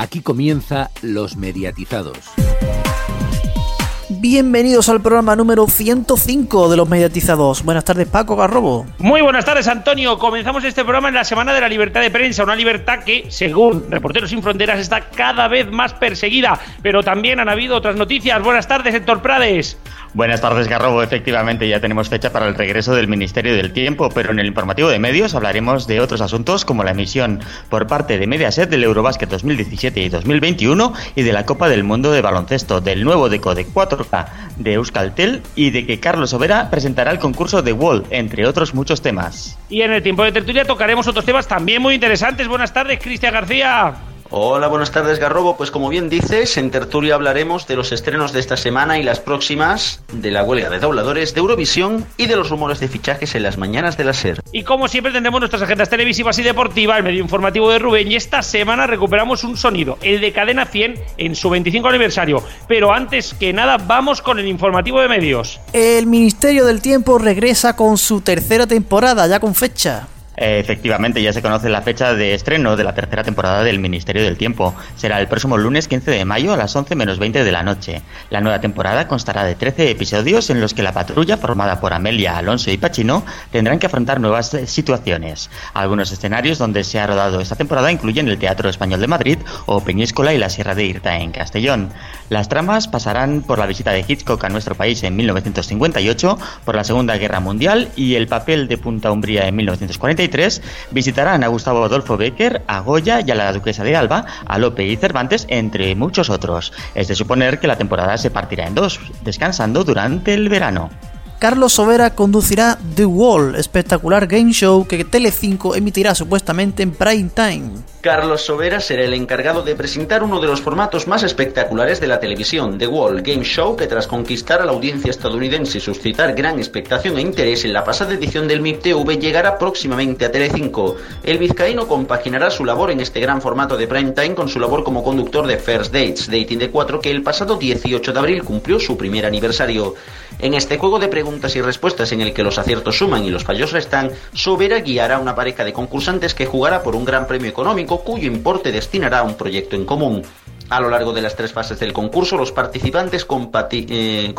Aquí comienza Los Mediatizados. Bienvenidos al programa número 105 de los mediatizados. Buenas tardes, Paco Garrobo. Muy buenas tardes, Antonio. Comenzamos este programa en la Semana de la Libertad de Prensa, una libertad que, según Reporteros Sin Fronteras, está cada vez más perseguida. Pero también han habido otras noticias. Buenas tardes, Héctor Prades. Buenas tardes, Garrobo. Efectivamente, ya tenemos fecha para el regreso del Ministerio del Tiempo, pero en el informativo de medios hablaremos de otros asuntos como la emisión por parte de Mediaset del Eurobásquet 2017 y 2021 y de la Copa del Mundo de Baloncesto, del nuevo Decodec 4K de Euskaltel y de que Carlos Overa presentará el concurso de Wall, entre otros muchos temas. Y en el tiempo de tertulia tocaremos otros temas también muy interesantes. Buenas tardes, Cristian García. Hola, buenas tardes Garrobo. Pues como bien dices, en Tertulia hablaremos de los estrenos de esta semana y las próximas, de la huelga de dobladores, de Eurovisión y de los rumores de fichajes en las mañanas de la SER. Y como siempre tendremos nuestras agendas televisivas y deportivas, el medio informativo de Rubén y esta semana recuperamos un sonido, el de Cadena 100 en su 25 aniversario. Pero antes que nada vamos con el informativo de medios. El Ministerio del Tiempo regresa con su tercera temporada, ya con fecha. Efectivamente, ya se conoce la fecha de estreno de la tercera temporada del Ministerio del Tiempo. Será el próximo lunes 15 de mayo a las 11 menos 20 de la noche. La nueva temporada constará de 13 episodios en los que la patrulla, formada por Amelia, Alonso y Pachino, tendrán que afrontar nuevas situaciones. Algunos escenarios donde se ha rodado esta temporada incluyen el Teatro Español de Madrid o Peñíscola y la Sierra de Irta en Castellón. Las tramas pasarán por la visita de Hitchcock a nuestro país en 1958, por la Segunda Guerra Mundial y el papel de Punta Umbría en 1943 visitarán a Gustavo Adolfo Becker, a Goya y a la duquesa de Alba, a Lope y Cervantes, entre muchos otros. Es de suponer que la temporada se partirá en dos, descansando durante el verano. Carlos Sobera conducirá The Wall, espectacular game show que Tele5 emitirá supuestamente en prime time. Carlos Sobera será el encargado de presentar uno de los formatos más espectaculares de la televisión, The Wall Game Show, que tras conquistar a la audiencia estadounidense y suscitar gran expectación e interés en la pasada edición del MIP-TV, llegará próximamente a Tele5. El vizcaíno compaginará su labor en este gran formato de prime time con su labor como conductor de First Dates, Dating de 4, que el pasado 18 de abril cumplió su primer aniversario. En este juego de preguntas y respuestas en el que los aciertos suman y los fallos restan, Sobera guiará una pareja de concursantes que jugará por un gran premio económico cuyo importe destinará a un proyecto en común. A lo largo de las tres fases del concurso, los participantes eh,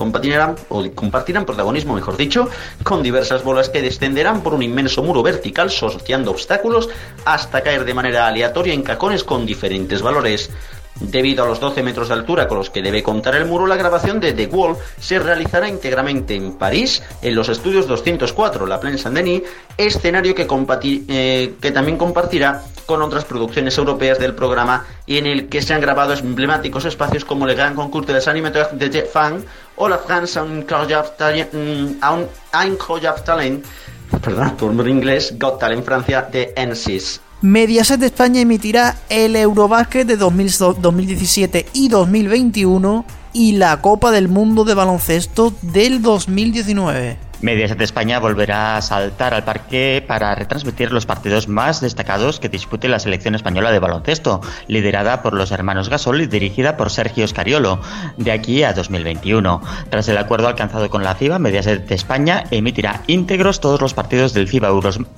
o compartirán protagonismo, mejor dicho, con diversas bolas que descenderán por un inmenso muro vertical, sorteando obstáculos hasta caer de manera aleatoria en cacones con diferentes valores. Debido a los 12 metros de altura con los que debe contar el muro, la grabación de The Wall se realizará íntegramente en París, en los estudios 204, La Plaine Saint-Denis, escenario que, eh, que también compartirá con otras producciones europeas del programa y en el que se han grabado emblemáticos espacios como Le Grand Concours de les Animateurs de Fan o la France Incroyable Talent, perdón por inglés, Got Talent Francia de NSYS. Mediaset de España emitirá el Eurobásquet de 2017 y 2021 y la Copa del Mundo de Baloncesto del 2019. Mediaset España volverá a saltar al parque para retransmitir los partidos más destacados que dispute la selección española de baloncesto, liderada por los hermanos Gasol y dirigida por Sergio Scariolo, de aquí a 2021. Tras el acuerdo alcanzado con la FIBA, Mediaset España emitirá íntegros todos los partidos del FIBA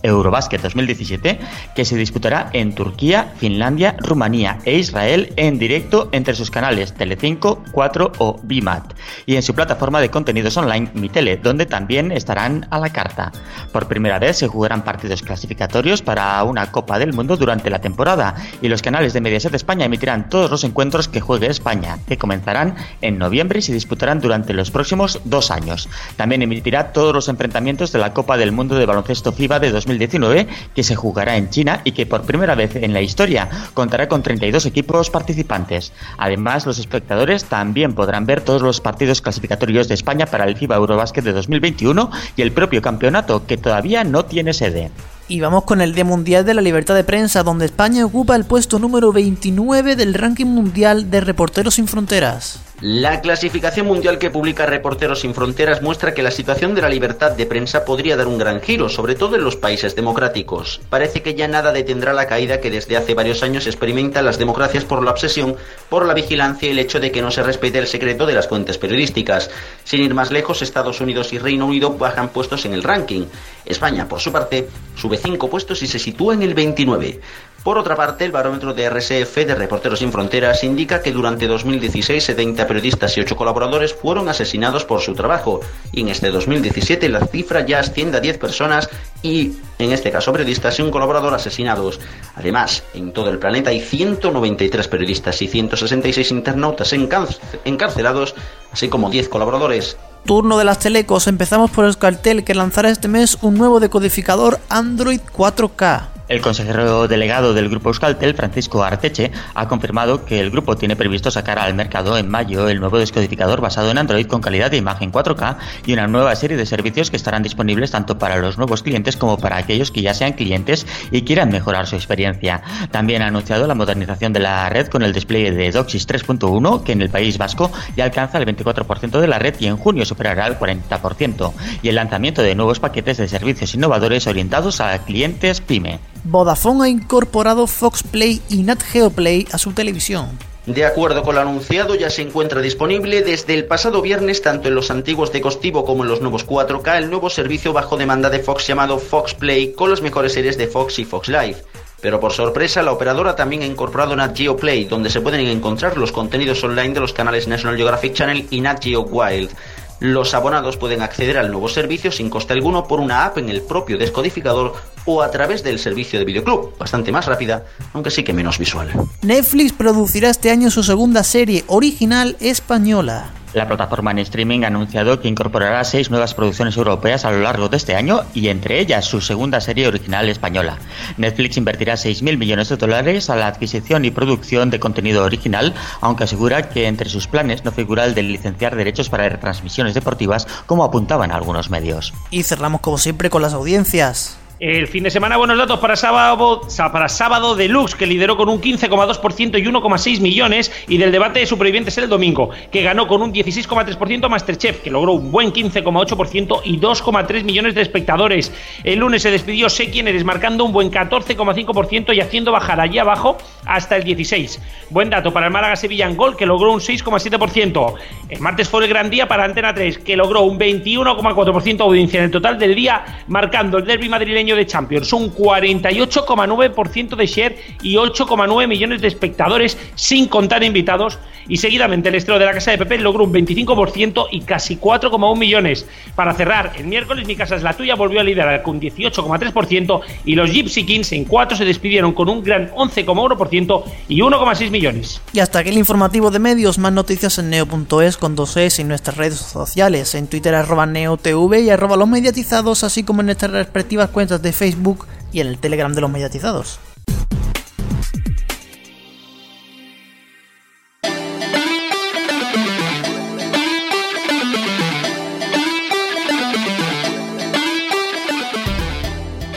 Eurobasket 2017 que se disputará en Turquía, Finlandia, Rumanía e Israel en directo entre sus canales Telecinco, 4 o Bimat y en su plataforma de contenidos online Mitele, donde también estarán a la carta. Por primera vez se jugarán partidos clasificatorios para una Copa del Mundo durante la temporada y los canales de Mediaset España emitirán todos los encuentros que juegue España, que comenzarán en noviembre y se disputarán durante los próximos dos años. También emitirá todos los enfrentamientos de la Copa del Mundo de Baloncesto FIBA de 2019 que se jugará en China y que por primera vez en la historia contará con 32 equipos participantes. Además, los espectadores también podrán ver todos los partidos clasificatorios de España para el FIBA Eurobasket de 2021 y el propio campeonato, que todavía no tiene sede. Y vamos con el Día Mundial de la Libertad de Prensa, donde España ocupa el puesto número 29 del ranking mundial de Reporteros sin Fronteras. La clasificación mundial que publica Reporteros sin Fronteras muestra que la situación de la libertad de prensa podría dar un gran giro, sobre todo en los países democráticos. Parece que ya nada detendrá la caída que desde hace varios años experimentan las democracias por la obsesión, por la vigilancia y el hecho de que no se respete el secreto de las fuentes periodísticas. Sin ir más lejos, Estados Unidos y Reino Unido bajan puestos en el ranking. España, por su parte, sube cinco puestos y se sitúa en el 29. Por otra parte, el barómetro de RSF de Reporteros Sin Fronteras indica que durante 2016 70 periodistas y 8 colaboradores fueron asesinados por su trabajo y en este 2017 la cifra ya asciende a 10 personas y, en este caso, periodistas y un colaborador asesinados. Además, en todo el planeta hay 193 periodistas y 166 internautas encarcelados, así como 10 colaboradores turno de las telecos, empezamos por el cartel que lanzará este mes un nuevo decodificador Android 4K. El consejero delegado del grupo Euskaltel, Francisco Arteche, ha confirmado que el grupo tiene previsto sacar al mercado en mayo el nuevo descodificador basado en Android con calidad de imagen 4K y una nueva serie de servicios que estarán disponibles tanto para los nuevos clientes como para aquellos que ya sean clientes y quieran mejorar su experiencia. También ha anunciado la modernización de la red con el despliegue de DOCSIS 3.1 que en el País Vasco ya alcanza el 24% de la red y en junio superará el 40% y el lanzamiento de nuevos paquetes de servicios innovadores orientados a clientes PyME. Vodafone ha incorporado Fox Play y Nat Geo Play a su televisión. De acuerdo con lo anunciado, ya se encuentra disponible desde el pasado viernes tanto en los antiguos de Costivo como en los nuevos 4K el nuevo servicio bajo demanda de Fox llamado Fox Play con las mejores series de Fox y Fox Live. Pero por sorpresa, la operadora también ha incorporado Nat Geo Play, donde se pueden encontrar los contenidos online de los canales National Geographic Channel y Nat Geo Wild. Los abonados pueden acceder al nuevo servicio sin coste alguno por una app en el propio descodificador o a través del servicio de videoclub, bastante más rápida, aunque sí que menos visual. Netflix producirá este año su segunda serie original española. La plataforma en streaming ha anunciado que incorporará seis nuevas producciones europeas a lo largo de este año y entre ellas su segunda serie original española. Netflix invertirá 6.000 millones de dólares a la adquisición y producción de contenido original, aunque asegura que entre sus planes no figura el de licenciar derechos para retransmisiones deportivas como apuntaban algunos medios. Y cerramos como siempre con las audiencias. El fin de semana, buenos datos para sábado, para sábado Deluxe, que lideró con un 15,2% y 1,6 millones, y del debate de supervivientes el domingo, que ganó con un 16,3% Masterchef, que logró un buen 15,8% y 2,3 millones de espectadores. El lunes se despidió Sé quién eres, marcando un buen 14,5% y haciendo bajar allí abajo hasta el 16. Buen dato para el Málaga Sevilla en Gol, que logró un 6,7%. El martes fue el gran día para Antena 3, que logró un 21,4% de audiencia en el total del día, marcando el derby madrileño de Champions. Un 48,9% de share y 8,9 millones de espectadores, sin contar invitados. Y seguidamente el estreno de la Casa de Pepe logró un 25% y casi 4,1 millones. Para cerrar, el miércoles Mi Casa es la Tuya volvió a liderar con 18,3% y los Gypsy Kings en 4 se despidieron con un gran 11,1% y 1,6 millones. Y hasta aquí el informativo de medios, más noticias en neo.es con 2es en nuestras redes sociales, en Twitter arroba neotv y arroba los mediatizados, así como en nuestras respectivas cuentas de Facebook y en el Telegram de los mediatizados.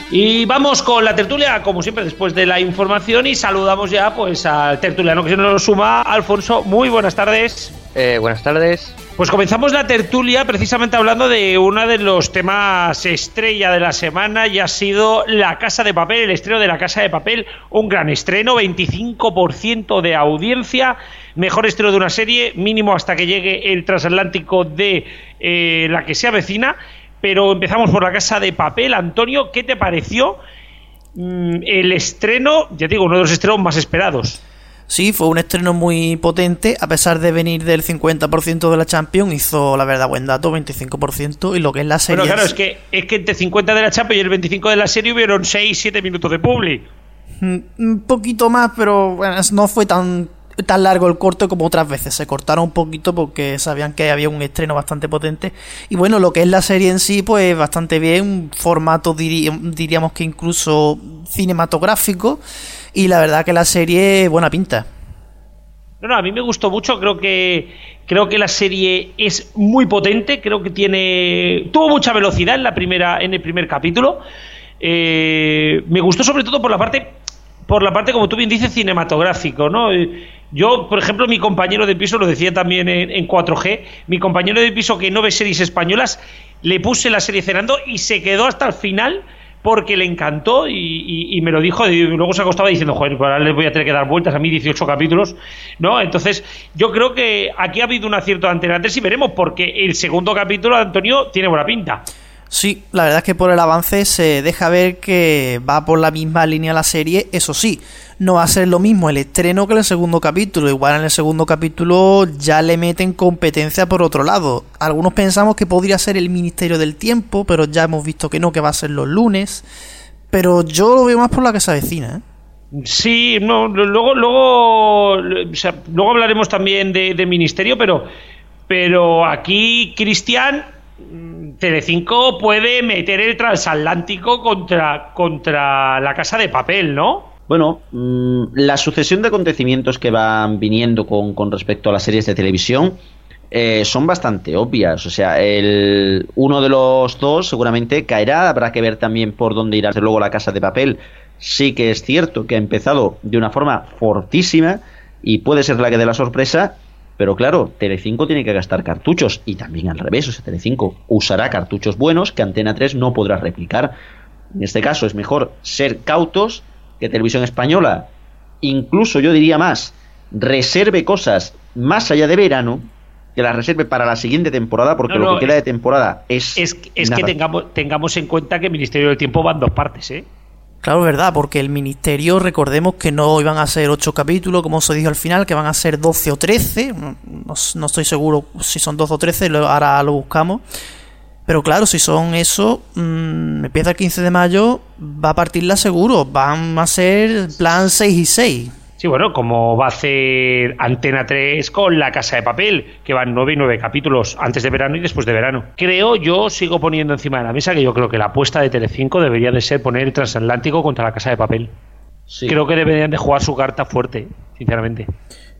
Y vamos con la tertulia, como siempre, después de la información y saludamos ya pues al tertuliano que se nos suma, Alfonso. Muy buenas tardes. Eh, buenas tardes. Pues comenzamos la tertulia precisamente hablando de uno de los temas estrella de la semana y ha sido La Casa de Papel, el estreno de La Casa de Papel, un gran estreno, 25% de audiencia, mejor estreno de una serie, mínimo hasta que llegue el transatlántico de eh, la que se avecina, pero empezamos por La Casa de Papel. Antonio, ¿qué te pareció mm, el estreno, ya digo, uno de los estrenos más esperados? Sí, fue un estreno muy potente, a pesar de venir del 50% de la Champions, hizo la verdad buen dato, 25%, y lo que es la serie... Bueno, claro, es que, es que entre 50 de la Champions y el 25 de la serie hubieron 6-7 minutos de publi. Mm, un poquito más, pero bueno, no fue tan, tan largo el corto como otras veces. Se cortaron un poquito porque sabían que había un estreno bastante potente. Y bueno, lo que es la serie en sí, pues bastante bien. Un formato, diríamos que incluso cinematográfico. Y la verdad que la serie, buena pinta. No, no, a mí me gustó mucho, creo que creo que la serie es muy potente, creo que tiene tuvo mucha velocidad en la primera en el primer capítulo. Eh, me gustó sobre todo por la parte por la parte como tú bien dices cinematográfico, ¿no? Eh, yo, por ejemplo, mi compañero de piso lo decía también en, en 4G, mi compañero de piso que no ve series españolas, le puse la serie cenando y se quedó hasta el final porque le encantó y, me lo dijo y luego se acostaba diciendo, joder, pues ahora le voy a tener que dar vueltas a mí 18 capítulos, ¿no? Entonces, yo creo que aquí ha habido un acierto de Antena 3 y veremos, porque el segundo capítulo, Antonio, tiene buena pinta. Sí, la verdad es que por el avance se deja ver que va por la misma línea la serie, eso sí, no va a ser lo mismo el estreno que el segundo capítulo, igual en el segundo capítulo ya le meten competencia por otro lado. Algunos pensamos que podría ser el Ministerio del Tiempo, pero ya hemos visto que no, que va a ser los lunes, pero yo lo veo más por la que se avecina, ¿eh? Sí, no, luego, luego, luego hablaremos también de, de ministerio, pero, pero aquí Cristian Telecinco puede meter el transatlántico contra, contra la casa de papel, ¿no? Bueno, mm, la sucesión de acontecimientos que van viniendo con, con respecto a las series de televisión eh, son bastante obvias. O sea, el, uno de los dos seguramente caerá. Habrá que ver también por dónde irá luego la casa de papel. Sí que es cierto que ha empezado de una forma fortísima y puede ser la que dé la sorpresa pero claro, Telecinco tiene que gastar cartuchos y también al revés, o sea, Telecinco usará cartuchos buenos que Antena 3 no podrá replicar. En este caso es mejor ser cautos que Televisión Española, incluso yo diría más, reserve cosas más allá de verano, que las reserve para la siguiente temporada, porque lo que queda de temporada es... Es, es que tengamos, tengamos en cuenta que el Ministerio del Tiempo va en dos partes, ¿eh? Claro, es verdad, porque el ministerio, recordemos que no iban a ser 8 capítulos, como se dijo al final, que van a ser 12 o 13. No, estoy seguro si son 12 o 13, ahora lo buscamos. Pero claro, si son eso, mmm, empieza el 15 de mayo, va a partirla seguro. Van a ser plan 6 y 6. Sí, bueno, como va a hacer Antena 3 con La Casa de Papel, que van nueve y nueve capítulos antes de verano y después de verano. Creo, yo sigo poniendo encima de la mesa que yo creo que la apuesta de Telecinco debería de ser poner el transatlántico contra La Casa de Papel. Creo que deberían de jugar su carta fuerte, sinceramente.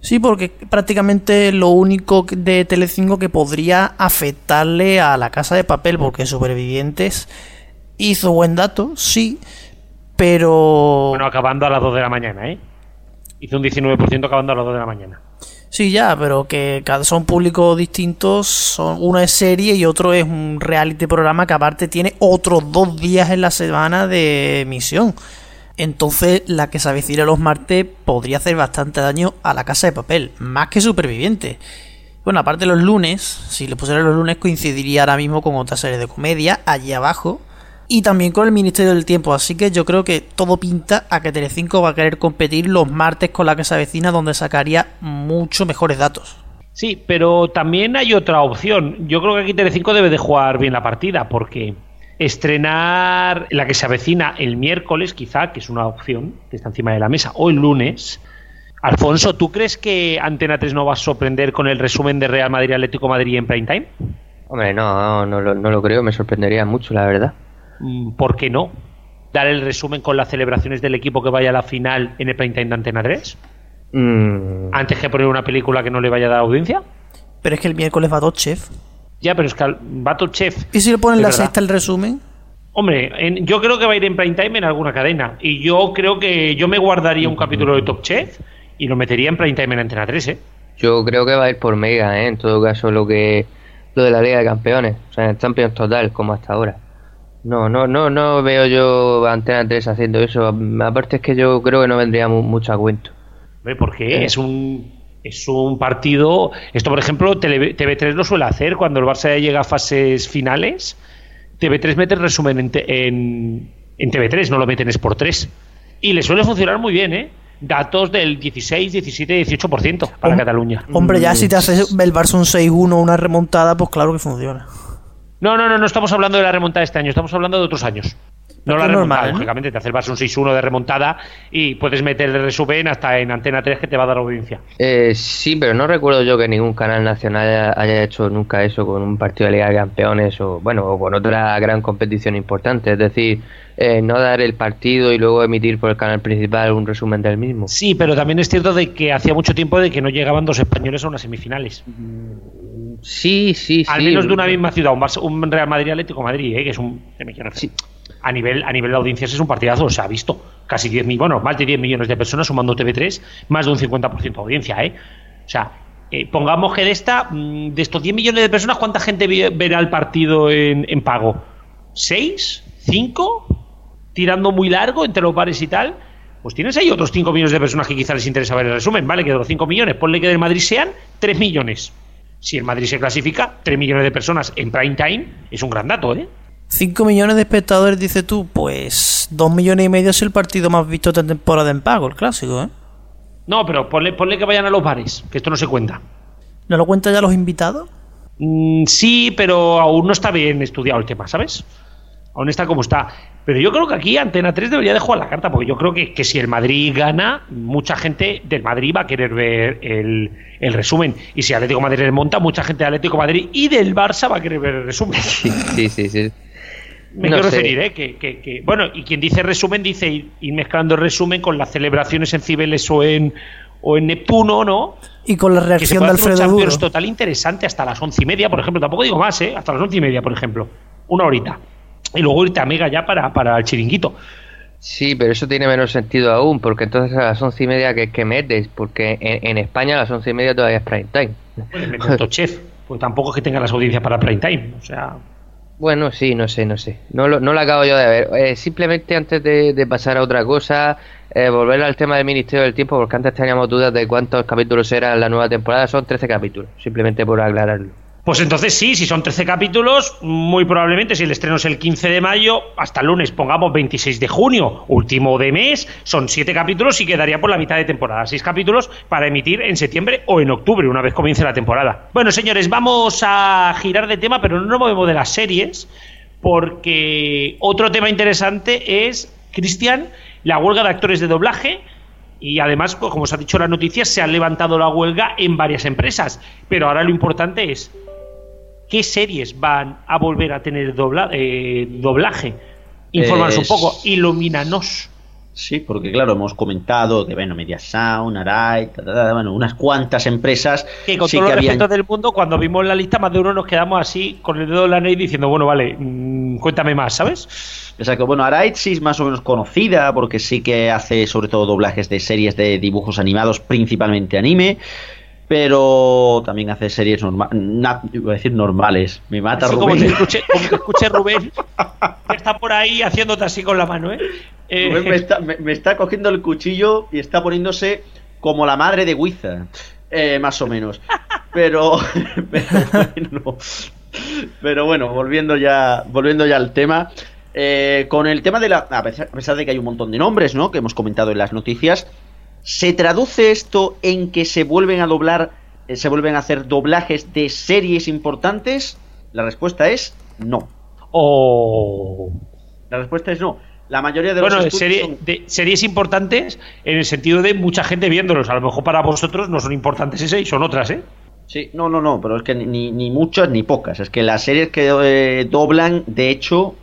Sí, porque prácticamente lo único de Telecinco que podría afectarle a La Casa de Papel, porque Supervivientes hizo buen dato, sí, pero... Bueno, acabando a las 2 de la mañana, ¿eh? Hizo un 19% acabando a las 2 de la mañana. Sí, ya, pero que son públicos distintos. Son, uno es serie y otro es un reality programa que aparte tiene otros dos días en la semana de emisión. Entonces, la que se avecina los martes podría hacer bastante daño a la casa de papel, más que superviviente. Bueno, aparte los lunes, si le pusiera los lunes, coincidiría ahora mismo con otra serie de comedia, allí abajo, y también con el Ministerio del Tiempo. Así que yo creo que todo pinta a que Telecinco va a querer competir los martes con la que se avecina, donde sacaría mucho mejores datos. Sí, pero también hay otra opción. Yo creo que aquí Telecinco debe de jugar bien la partida, porque estrenar la que se avecina el miércoles, quizá, que es una opción que está encima de la mesa, o el lunes. Alfonso, ¿tú crees que Antena 3 no va a sorprender con el resumen de Real Madrid Atlético Madrid en prime time? Hombre, no, no, no lo creo, me sorprendería mucho, la verdad. Mm, ¿por qué no? ¿Dar el resumen con las celebraciones del equipo que vaya a la final en el prime time de Antena 3? Mm. Antes que poner una película que no le vaya a dar audiencia. Pero es que el miércoles va Chef. Ya, pero es que va Chef. ¿Y si le ponen la sexta el resumen? Hombre, yo creo que va a ir en prime time en alguna cadena. Y yo creo que yo me guardaría un capítulo de Top Chef y lo metería en prime time en Antena 3, ¿eh? Yo creo que va a ir por Mega, ¿eh? En todo caso, lo que lo de la Liga de Campeones. O sea, en el Champions total, como hasta ahora. No, no, no, no veo yo Antena 3 haciendo eso. Aparte es que yo creo que no vendría mucho a cuento. ¿Por qué? Es un es un partido. Esto, por ejemplo, TV3 lo suele hacer cuando el Barça llega a fases finales. TV3 mete el resumen en, en, TV3, no lo meten es por 3. Y le suele funcionar muy bien, ¿eh? Datos del 16, 17, 18% para Cataluña. Hombre, ya si te hace el Barça un 6-1, una remontada, pues claro que funciona. No, no, no, no estamos hablando de la remontada de este año, estamos hablando de otros años. No la remontada, ¿eh? lógicamente, te hace el un 6-1 de remontada y puedes meter el resumen hasta en Antena 3 que te va a dar audiencia. Eh, sí, pero no recuerdo yo que ningún canal nacional haya hecho nunca eso con un partido de Liga de Campeones o, bueno, o con otra gran competición importante. Es decir, eh, no dar el partido y luego emitir por el canal principal un resumen del mismo. Sí, pero también es cierto de que hacía mucho tiempo de que no llegaban dos españoles a unas semifinales. Sí, sí, Al menos de una misma ciudad, un, Real Madrid Atlético Madrid, ¿eh? que es un. A nivel, a nivel de audiencias es un partidazo, se ha visto. Casi 10 millones, bueno, más de 10 millones de personas sumando TV3, más de un 50% de audiencia, ¿eh? O sea, eh, pongamos que de esta, mm, de estos 10 millones de personas, ¿cuánta gente verá el partido en, en pago? ¿6? ¿5? Tirando muy largo entre los bares y tal. Pues tienes ahí otros 5 millones de personas que quizás les interesa ver el resumen, ¿vale? Que de los 5 millones, ponle que del Madrid sean 3 millones si el Madrid se clasifica, 3 millones de personas en prime time es un gran dato, ¿eh? 5 millones de espectadores, dice tú, pues 2 millones y medio es el partido más visto de temporada en pago, el clásico, ¿eh? No, pero ponle, ponle que vayan a los bares, que esto no se cuenta. ¿No lo cuentan ya los invitados? Mm, sí, pero aún no está bien estudiado el tema, ¿sabes? Aún está como está. Pero yo creo que aquí Antena 3 debería de jugar la carta, porque yo creo que, que si el Madrid gana, mucha gente del Madrid va a querer ver el, el resumen. Y si Atlético de Madrid remonta, mucha gente de Atlético de Madrid y del Barça va a querer ver el resumen. Sí, sí, sí. sí. Me No quiero sé. referir, ¿eh? Que, que- que- bueno, y quien dice resumen dice ir, ir mezclando el resumen con las celebraciones en Cibeles o en, o en Neptuno, ¿no? Y con la Que se reacción puede de Alfredo Duro. total interesante hasta las once y media, por ejemplo. Tampoco digo más, ¿eh? Hasta las once y media, por ejemplo. Una horita. Y luego irte a Mega ya para, para el chiringuito. Sí, pero eso tiene menos sentido aún, porque entonces a las once y media que, que metes, porque en, en España a las once y media todavía es prime time. Meter Top Chef. Pues tampoco es que tenga las audiencias para prime time. O sea. Bueno, sí, no sé, no sé. No lo, no lo acabo yo de ver. Eh, simplemente antes de, de pasar a otra cosa, eh, volver al tema del Ministerio del Tiempo, porque antes teníamos dudas de cuántos capítulos eran la nueva temporada. Son 13 capítulos, simplemente por aclararlo. Pues entonces sí, si son 13 capítulos, muy probablemente si el estreno es el 15 de mayo, hasta el lunes pongamos 26 de junio, último de mes, son 7 capítulos y quedaría por la mitad de temporada. 6 capítulos para emitir en septiembre o en octubre, una vez comience la temporada. Bueno, señores, vamos a girar de tema, pero no nos movemos de las series, porque otro tema interesante es, Cristian, la huelga de actores de doblaje. Y además, pues, como os ha dicho en las noticias, se ha levantado la huelga en varias empresas. Pero ahora lo importante es qué series van a volver a tener dobla- eh, doblaje. Infórmanos un Es- poco, ilumínanos. Sí, porque claro, hemos comentado de bueno, Media Sound, Arai, ta, ta, ta, bueno, unas cuantas empresas Que con sí todos que los habían del mundo, cuando vimos la lista, más de uno nos quedamos así con el dedo en la nariz diciendo, bueno, vale, mm, cuéntame más, ¿sabes? Exacto, bueno, Arait sí es más o menos conocida porque sí que hace sobre todo doblajes de series de dibujos animados, principalmente anime, pero también hace series normales, iba a decir normales, me mata Así como Rubén. te como te escuché Rubén, que está por ahí haciéndote así con la mano, ¿eh? Eh, Rubén me, está, me- me está cogiendo el cuchillo y está poniéndose como la madre de Wiza, eh, más o menos. Pero, pero bueno, pero bueno, volviendo ya, volviendo ya al tema. eh, con el tema de la. A pesar de que hay un montón de nombres, ¿no? Que hemos comentado en las noticias. ¿Se traduce esto en que se vuelven a doblar, eh, se vuelven a hacer doblajes de series importantes? La respuesta es no. o La respuesta es no. La mayoría de bueno, de, estudios serie- son- de series importantes en el sentido de mucha gente viéndolos. A lo mejor para vosotros no son importantes ese y son otras, ¿eh? Sí, no, no, no, pero es que ni, ni muchas ni pocas. Es que las series que eh, doblan, de hecho,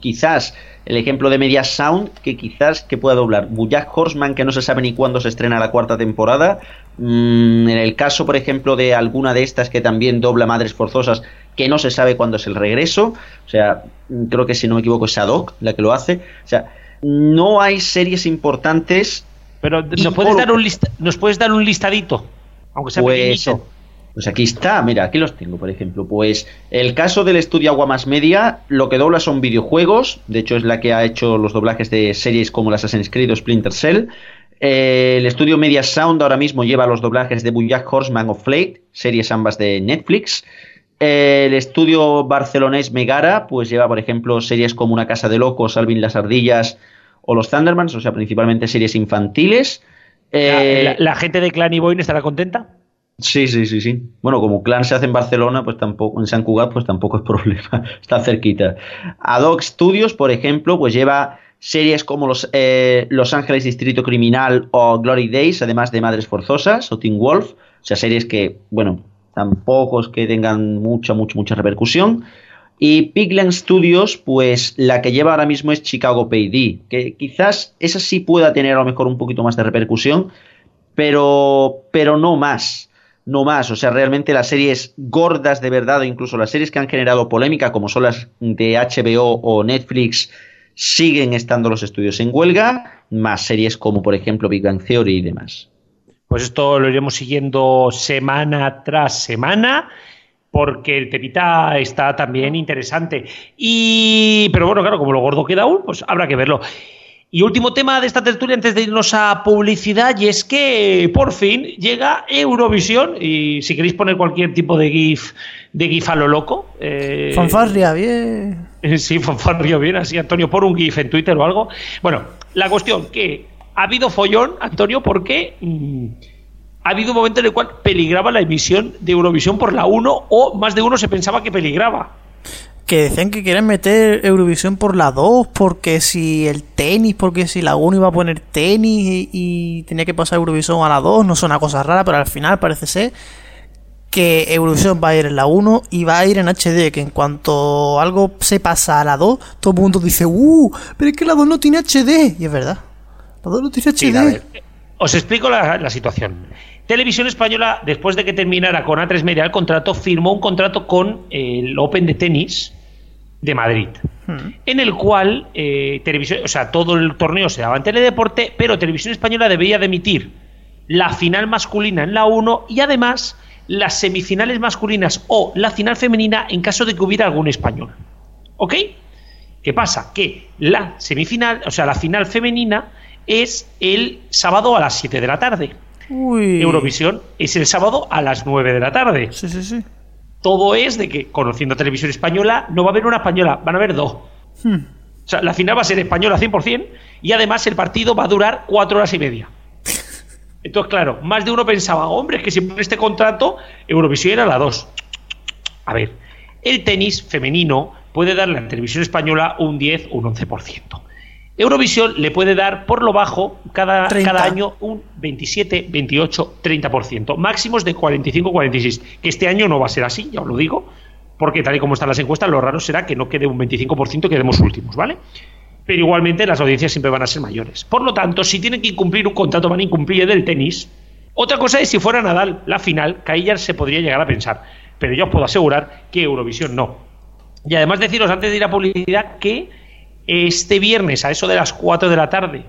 quizás el ejemplo de Media Sound, que quizás que pueda doblar. Bujack Horseman, que no se sabe ni cuándo se estrena la cuarta temporada. Mm, en el caso, por ejemplo, de alguna de estas que también dobla Madres Forzosas, que no se sabe cuándo es el regreso. O sea, mm, creo que si no me equivoco es Sadok la que lo hace. O sea, no hay series importantes Pero ¿nos puedes, por- dar un lista- ¿nos puedes dar un listadito? Aunque sea Pues, pequeñito. Pues aquí está, mira, aquí los tengo, por ejemplo. Pues el caso del estudio Agua Más Media, lo que dobla son videojuegos, de hecho es la que ha hecho los doblajes de series como las Assassin's Creed o Splinter Cell. Eh, el estudio Media Sound ahora mismo lleva los doblajes de Bojack Horseman of Flate, series ambas de Netflix. Eh, el estudio barcelonés Megara, pues lleva, por ejemplo, series como Una Casa de Locos, Alvin las Ardillas o Los Thundermans, o sea, principalmente series infantiles. La, Eh, la- la gente de Clan y Boyne estará contenta. Sí, sí, sí, sí. Bueno, como Clan se hace en Barcelona, pues tampoco, en San Cugat, pues tampoco es problema. Está cerquita. Adoc Studios, por ejemplo, pues lleva series como Los, eh, Los Ángeles Distrito Criminal o Glory Days, además de Madres Forzosas o Teen Wolf. O sea, series que, bueno, tampoco es que tengan mucha, mucha, mucha repercusión. Y Pigland Studios, pues la que lleva ahora mismo es Chicago PD, que quizás esa sí pueda tener a lo mejor un poquito más de repercusión, pero, pero no más. No más. O sea, realmente las series gordas de verdad, o incluso las series que han generado polémica, como son las de HBO o Netflix, siguen estando los estudios en huelga, más series como por ejemplo Big Bang Theory y demás. Pues esto lo iremos siguiendo semana tras semana. Porque el temita está también interesante. Y. Pero bueno, claro, como lo gordo queda aún, pues habrá que verlo. Y último tema de esta tertulia antes de irnos a publicidad, y es que por fin llega Eurovisión. Y si queréis poner cualquier tipo de GIF, de GIF a lo loco. eh, Fanfarria, bien. Sí, fanfarrió bien así, Antonio, por un GIF en Twitter o algo. Bueno, la cuestión que ha habido follón, Antonio, porque mm, ha habido un momento en el cual peligraba la emisión de Eurovisión por la 1 o más de uno se pensaba que peligraba. Que decían que quieren meter Eurovisión por la 2, porque si el tenis, porque si la 1 iba a poner tenis y, y tenía que pasar Eurovisión a la 2, no son una cosa rara, pero al final parece ser que Eurovisión va a ir en la 1 y va a ir en HD, que en cuanto algo se pasa a la 2, todo el mundo dice, ¡uh! Pero es que la 2 no tiene HD. Y es verdad. La 2 no tiene Sí, HD. os explico la, la situación. Televisión Española, después de que terminara con A3 Media el contrato, firmó un contrato con el Open de tenis de Madrid, en el cual eh, televisión, o sea, todo el torneo se daba en Teledeporte, pero Televisión Española debía de emitir la final masculina en la 1 y además las semifinales masculinas o la final femenina en caso de que hubiera algún español. ¿Ok? ¿Qué pasa? Que la semifinal, o sea, la final femenina es el sábado a las 7 de la tarde. Uy. Eurovisión es el sábado a las 9 de la tarde. Sí, sí, sí. Todo es de que, conociendo televisión española, no va a haber una española, van a haber dos. Hmm. O sea, la final va a ser española 100% y además el partido va a durar cuatro horas y media. Entonces, claro, más de uno pensaba, hombre, es que si pone este contrato, Eurovisión era la 2. A ver, el tenis femenino puede darle a la televisión española un 10 o un 11%. Eurovisión le puede dar por lo bajo cada, 30. cada año un 27, 28, 30%. Máximos de 45, 46. Que este año no va a ser así, ya os lo digo. Porque tal y como están las encuestas, lo raro será que no quede un 25% y quedemos últimos, ¿vale? Pero igualmente las audiencias siempre van a ser mayores. Por lo tanto, si tienen que incumplir un contrato van a incumplir el del tenis. Otra cosa es si fuera Nadal la final, que ahí ya se podría llegar a pensar. Pero yo os puedo asegurar que Eurovisión no. Y además deciros antes de ir a publicidad que este viernes a eso de las 4 de la tarde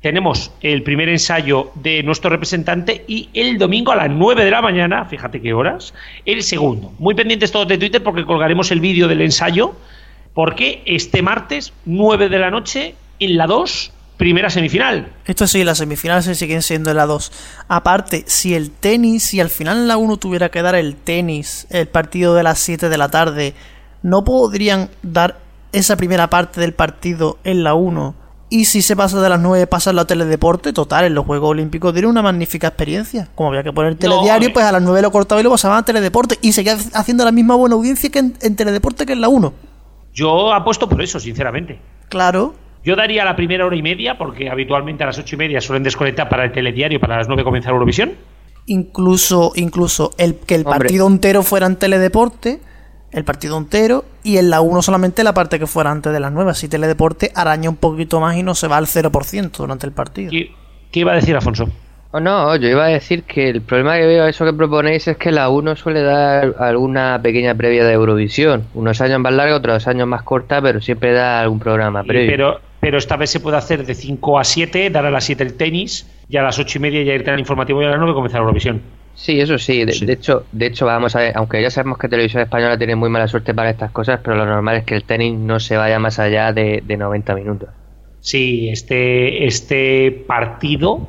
tenemos el primer ensayo de nuestro representante y el domingo a las 9 de la mañana, fíjate qué horas, el segundo. Muy pendientes todos de Twitter porque colgaremos el vídeo del ensayo porque este martes 9 de la noche en la 2, primera semifinal. Esto sí, las semifinales se siguen siendo en la 2. Aparte, si el tenis, si al final en la 1 tuviera que dar el tenis, el partido de las 7 de la tarde, ¿no podrían dar esa primera parte del partido en la 1? Y si se pasa de las 9, pasa la teledeporte, total, en los Juegos Olímpicos tiene una magnífica experiencia. Como había que poner telediario, eh. pues a las 9 lo cortaba y lo pasaba a teledeporte. Y seguía haciendo la misma buena audiencia que en, en teledeporte que en la 1. Yo apuesto por eso, sinceramente. Claro. Yo daría la primera hora y media, porque habitualmente a las ocho y media suelen desconectar para el telediario, para las nueve comenzar Eurovisión. incluso incluso el que el Hombre. partido entero fuera en teledeporte el partido entero y en la 1 solamente la parte que fuera antes de las 9 así teledeporte araña un poquito más y no se va al 0% durante el partido ¿Qué, qué iba a decir Afonso? Oh, no, yo iba a decir que el problema que veo a eso que proponéis es que la 1 suele dar alguna pequeña previa de Eurovisión. Unos años más larga, otros años más corta, pero siempre da algún programa previo. pero, pero esta vez se puede hacer de 5 a 7, dar a las 7 el tenis, y a las ocho y media ya irte al informativo y a las 9 comenzar Eurovisión. Sí, eso sí. De, Sí. de hecho, de hecho, vamos a ver, aunque ya sabemos que Televisión Española tiene muy mala suerte para estas cosas, pero lo normal es que el tenis no se vaya más allá de, de 90 minutos. Sí, este, este partido,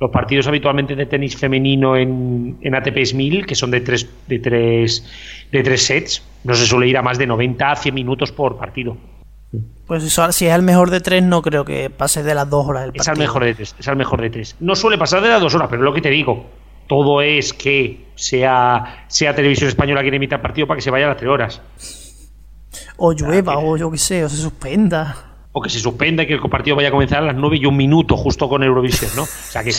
los partidos habitualmente de tenis femenino en, en ATP 1000, que son de tres, de, tres, de tres sets, no se suele ir a más de 90 a 100 minutos por partido. pues eso, si es el mejor de tres no creo que pase de las 2 horas el Es partido al mejor de tres, es al mejor de tres. No suele pasar de las dos horas, pero es lo que te digo. Todo es que sea, sea Televisión Española quien emita el partido para que se vaya a las tres horas. o llueva o yo qué sé o se suspenda O que se suspenda y que el partido vaya a comenzar a las 9 y un minuto, justo con Eurovisión, ¿no? O sea que,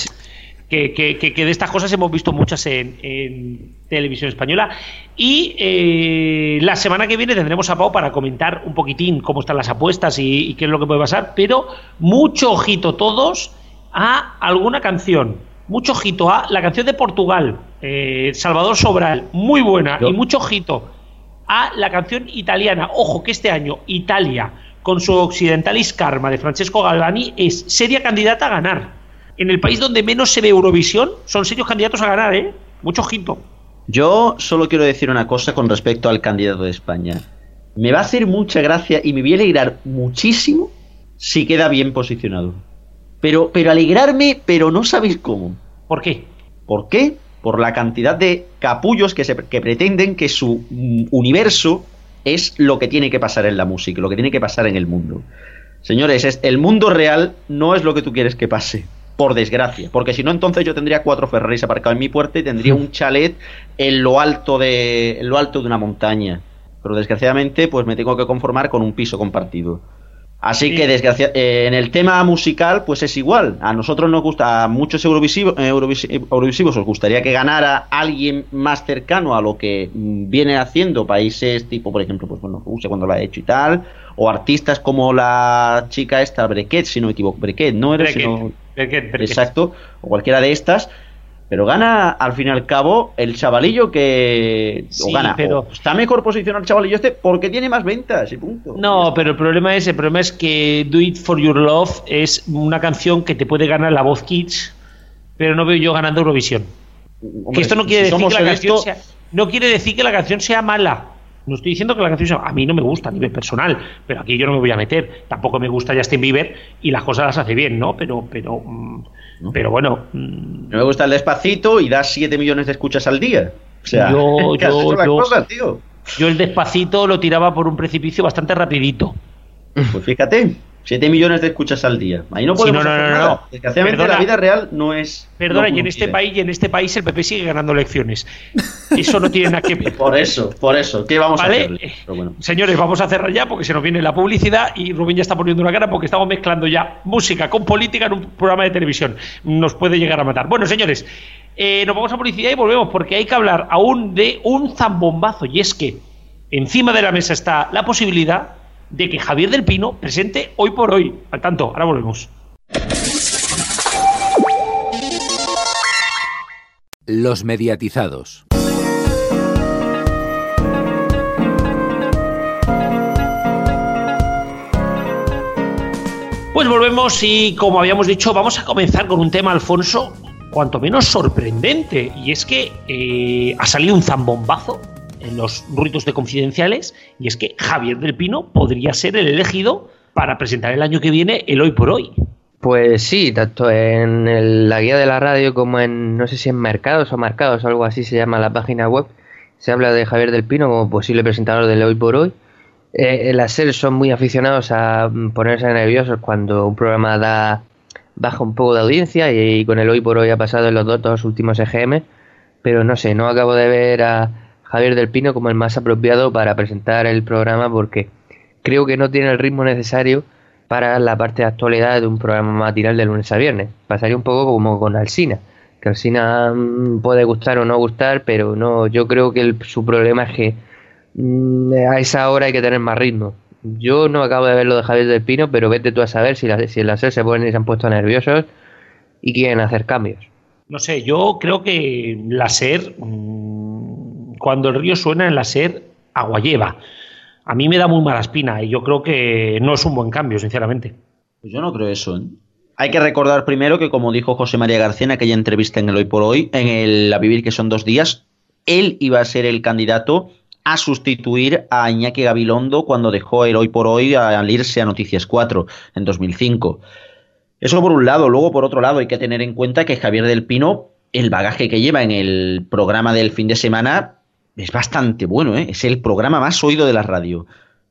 que, que- que- que de estas cosas hemos visto muchas en, en televisión española. Y eh, la semana que viene tendremos a Pau para comentar un poquitín cómo están las apuestas y, y qué es lo que puede pasar. Pero mucho ojito todos a alguna canción. Mucho ojito a la canción de Portugal, eh, Salvador Sobral, muy buena. Yo- Y mucho ojito a la canción italiana. Ojo que este año Italia, con su Occidentalis Karma de Francesco Galvani, es seria candidata a ganar. En el país donde menos se ve Eurovisión, son serios candidatos a ganar, ¿eh? Mucho ojito. Yo solo quiero decir una cosa con respecto al candidato de España. Me va a hacer mucha gracia y me voy a alegrar muchísimo si queda bien posicionado. Pero, pero alegrarme, pero no sabéis cómo. ¿Por qué? ¿Por qué? Por la cantidad de capullos que, se, que pretenden que su mm, universo es lo que tiene que pasar en la música, lo que tiene que pasar en el mundo. Señores, el mundo real no es lo que tú quieres que pase por desgracia. Porque si no, entonces yo tendría cuatro Ferraris aparcados en mi puerta y tendría un chalet en lo alto de, en lo alto de una montaña. Pero desgraciadamente, pues me tengo que conformar con un piso compartido. Así que desgracia eh, en el tema musical, pues es igual. A nosotros nos gusta, a muchos eurovisivos, eh, eurovisivos os gustaría que ganara alguien más cercano a lo que mm, viene haciendo países tipo, por ejemplo, pues bueno, Rusia cuando lo ha hecho y tal, o artistas como la chica esta, Brequet, si no me equivoco, Brequet, no era, sino... Exacto, o cualquiera de estas pero gana al fin y al cabo el chavalillo que o gana pero está mejor posicionado el chavalillo este porque tiene más ventas y punto. No pero el problema es el problema es que Do It For Your Love es una canción que te puede ganar la voz Kids pero no veo yo ganando Eurovisión. Que esto no quiere decir que la canción sea, no quiere decir que la canción sea mala no estoy diciendo que la canción sea, a mí no me gusta a nivel personal, pero aquí yo no me voy a meter. Tampoco me gusta Justin Bieber y las cosas las hace bien, ¿no? Pero, pero, mm, pero bueno. Mm. No me gusta el despacito y da 7 millones de escuchas al día. O sea, yo, yo el despacito lo tiraba por un precipicio bastante rapidito. Pues fíjate. 7 millones de escuchas al día. Ahí no podemos no, no, no, no, Desgraciadamente la vida real no es. Perdona, y en este país, y en este país el PP sigue ganando elecciones. Eso no tiene nada que ver. Por eso, por eso. ¿Qué vamos a hacer? Señores, vamos a cerrar ya porque se nos viene la publicidad y Rubén ya está poniendo una cara porque estamos mezclando ya música con política en un programa de televisión. Nos puede llegar a matar. Bueno, señores, eh, nos vamos a publicidad y volvemos porque hay que hablar aún de un zambombazo. Y es que encima de la mesa está la posibilidad de que Javier del Pino presente hoy por hoy. Al tanto, ahora volvemos. Los mediatizados. Pues volvemos y como habíamos dicho, vamos a comenzar con un tema, Alfonso, cuanto menos sorprendente. Y es que eh, ha salido un zambombazo en los ruidos de confidenciales, y es que Javier del Pino podría ser el elegido para presentar el año que viene el hoy por hoy. Pues sí, tanto en la guía de la radio como en, no sé si en Mercados o Marcados, algo así se llama la página web, se habla de Javier del Pino como posible presentador del hoy por hoy. Eh, las series son muy aficionados a ponerse nerviosos cuando un programa da baja un poco de audiencia y, con el hoy por hoy ha pasado en los dos últimos EGM, pero no sé, no acabo de ver a, Javier del Pino como el más apropiado para presentar el programa porque creo que no tiene el ritmo necesario para la parte de actualidad de un programa matinal de lunes a viernes. Pasaría un poco como con Alsina, que Alsina mm, puede gustar o no gustar, pero no, yo creo que su problema es que mm, a esa hora hay que tener más ritmo. Yo no acabo de ver lo de Javier del Pino, pero vete tú a saber si, la, si en la SER se, ponen, se han puesto nerviosos y quieren hacer cambios. No sé, yo creo que la SER cuando el río suena en la SER, agua lleva. A mí me da muy mala espina y yo creo que no es un buen cambio, sinceramente. Pues yo no creo eso. ¿eh? Hay que recordar primero que, como dijo José María García en aquella entrevista en el Hoy por Hoy, en el A Vivir que son dos días, él iba a ser el candidato a sustituir a Iñaki Gabilondo cuando dejó el Hoy por Hoy al irse a Noticias 4 en 2005. Eso por un lado. Luego, por otro lado, hay que tener en cuenta que Javier del Pino, el bagaje que lleva en el programa del fin de semana, es bastante bueno, ¿eh? es el programa más oído de la radio.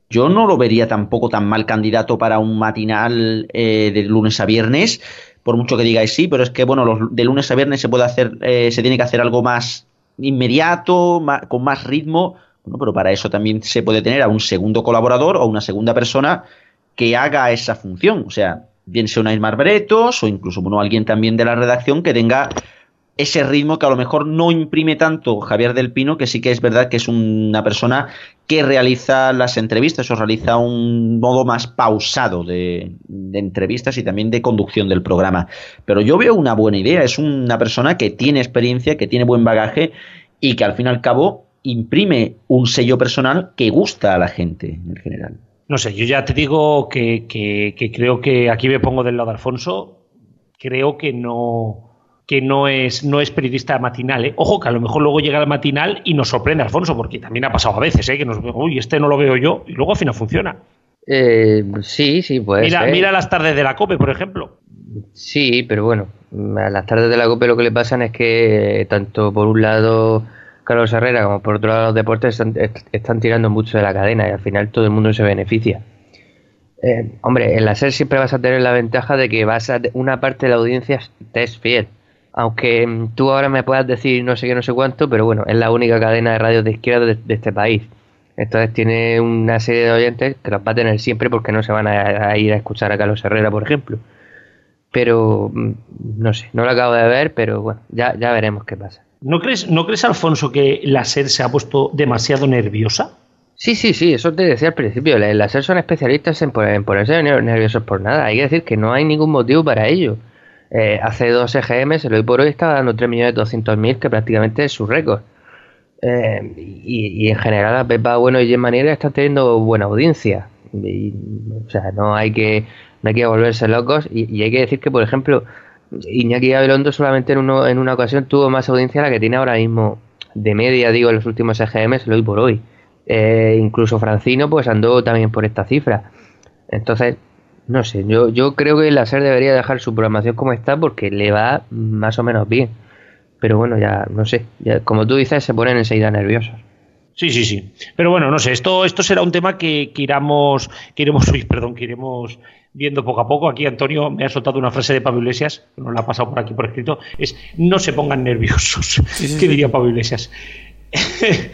Yo no lo vería tampoco tan mal candidato para un matinal eh, de lunes a viernes, por mucho que digáis sí, pero es que bueno, los, de lunes a viernes se puede hacer, eh, se tiene que hacer algo más inmediato, con más ritmo. Bueno, pero para eso también se puede tener a un segundo colaborador o una segunda persona que haga esa función. O sea, bien sea una Ismar Bretos o incluso bueno, alguien también de la redacción que tenga ese ritmo que a lo mejor no imprime tanto Javier del Pino, que sí que es verdad que es una persona que realiza las entrevistas o realiza un modo más pausado de, entrevistas y también de conducción del programa. Pero yo veo una buena idea, es una persona que tiene experiencia, que tiene buen bagaje y que al fin y al cabo imprime un sello personal que gusta a la gente en general. No sé, yo ya te digo que, que creo que aquí me pongo del lado de Alfonso, creo que no que no es, no es periodista matinal. ¿eh? Ojo, que a lo mejor luego llega el matinal y nos sorprende Alfonso, porque también ha pasado a veces, ¿eh? que nos uy, este no lo veo yo, y luego al final funciona. Eh, sí, sí, pues. Mira, mira las tardes de la COPE, por ejemplo. Sí, pero bueno, a las tardes de la COPE lo que le pasan es que tanto por un lado Carlos Herrera como por otro lado los deportes están, tirando mucho de la cadena y al final todo el mundo se beneficia. Eh, hombre, en la SER siempre vas a tener la ventaja de que vas a una parte de la audiencia te es fiel. Aunque tú ahora me puedas decir no sé qué, no sé cuánto, pero bueno, es la única cadena de radio de izquierda de, este país. Entonces tiene una serie de oyentes que los va a tener siempre porque no se van a, ir a escuchar a Carlos Herrera, por ejemplo. Pero mm, no sé, no lo acabo de ver, pero bueno, ya, ya veremos qué pasa. ¿No crees, ¿No crees, Alfonso, que la SER se ha puesto demasiado nerviosa? Sí, sí, sí, eso te decía al principio. La SER son especialistas en, ponerse nerviosos por nada. Hay que decir que no hay ningún motivo para ello. Eh, hace dos EGM, el hoy por hoy estaba dando 3.200.000, que prácticamente es su récord. Eh, y, en general, a Pepa Bueno y Jen Maniera están teniendo buena audiencia. o sea, no hay que, no hay que volverse locos. Y, hay que decir que, por ejemplo, Iñaki Abelondo solamente en, uno, en una ocasión tuvo más audiencia la que tiene ahora mismo de media, digo, en los últimos EGMs, el hoy por hoy. Eh, incluso Francino pues andó también por esta cifra. Entonces, no sé, yo, yo creo que la SER debería dejar su programación como está porque le va más o menos bien. Pero bueno, ya no sé, como tú dices, se ponen enseguida nerviosos. Sí, sí, sí. Pero bueno, no sé, esto, esto será un tema que, que iremos, que iremos, perdón, que iremos viendo poco a poco. Aquí Antonio me ha soltado una frase de Pablo Iglesias, que no la ha pasado por aquí por escrito, es no se pongan nerviosos. ¿Qué diría Pablo Iglesias?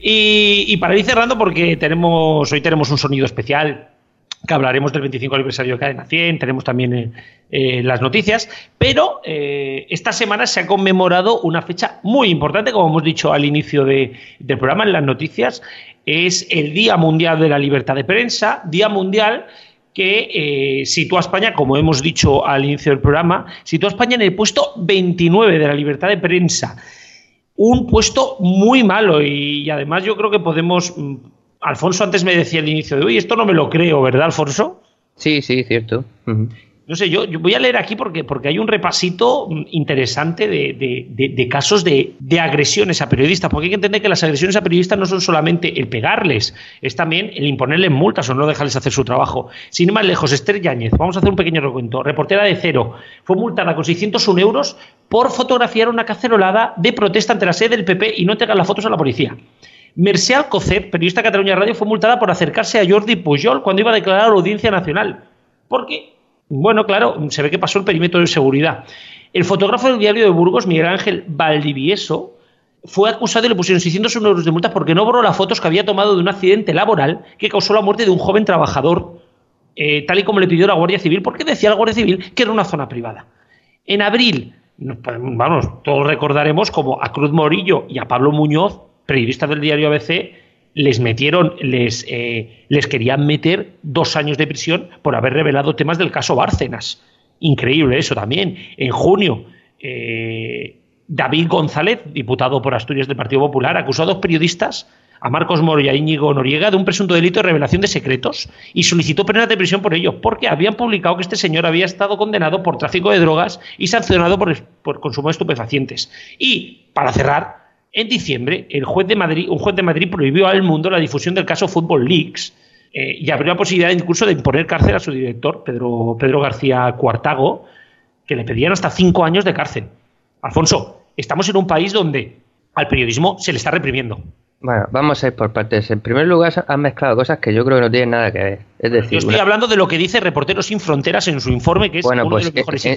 y, para ir cerrando, porque tenemos hoy tenemos un sonido especial que hablaremos del 25 aniversario de Cadena 100, tenemos también eh, eh, las noticias, pero eh, esta semana se ha conmemorado una fecha muy importante, como hemos dicho al inicio del programa en las noticias, es el Día Mundial de la Libertad de Prensa, Día Mundial que sitúa a España, como hemos dicho al inicio del programa, sitúa a España en el puesto 29 de la libertad de prensa. Un puesto muy malo y además yo creo que podemos mm, Alfonso antes me decía al inicio de hoy, esto no me lo creo, ¿verdad, Alfonso? Sí, sí, cierto. No sé, yo, voy a leer aquí porque, porque hay un repasito interesante de, casos de, agresiones a periodistas, porque hay que entender que las agresiones a periodistas no son solamente el pegarles, es también el imponerles multas o no dejarles hacer su trabajo. Sin ir más lejos, Esther Yáñez, vamos a hacer un pequeño recuento, reportera de Cero, fue multada con 601 euros por fotografiar una cacerolada de protesta ante la sede del PP y no entregar las fotos a la policía. Mercè Alcocer, periodista de Cataluña Radio, fue multada por acercarse a Jordi Pujol cuando iba a declarar a la Audiencia Nacional. Porque, bueno, claro, se ve que pasó el perímetro de seguridad. El fotógrafo del diario de Burgos, Miguel Ángel Valdivieso, fue acusado y le pusieron 601 euros de multa porque no borró las fotos que había tomado de un accidente laboral que causó la muerte de un joven trabajador, eh, tal y como le pidió la Guardia Civil, porque decía la Guardia Civil que era una zona privada. En abril, vamos, todos recordaremos como a Cruz Morillo y a Pablo Muñoz periodistas del diario ABC les metieron, les, eh, les querían meter dos años de prisión por haber revelado temas del caso Bárcenas. Increíble eso también. En junio, eh, David González, diputado por Asturias del Partido Popular, acusó a dos periodistas, a Marcos Moro y a Íñigo Noriega, de un presunto delito de revelación de secretos y solicitó pena de prisión por ello, porque habían publicado que este señor había estado condenado por tráfico de drogas y sancionado por, por consumo de estupefacientes. Y, para cerrar, en diciembre, el juez de Madrid, un juez de Madrid prohibió al mundo la difusión del caso Football Leaks eh, y abrió la posibilidad incluso de imponer cárcel a su director, Pedro, Pedro García Cuartago, que le pedían hasta cinco años de cárcel. Alfonso, estamos en un país donde al periodismo se le está reprimiendo. Bueno, vamos a ir por partes. En primer lugar, han mezclado cosas que yo creo que no tienen nada que ver. Es decir, yo estoy hablando de lo que dice Reporteros Sin Fronteras en su informe, que es bueno, pues,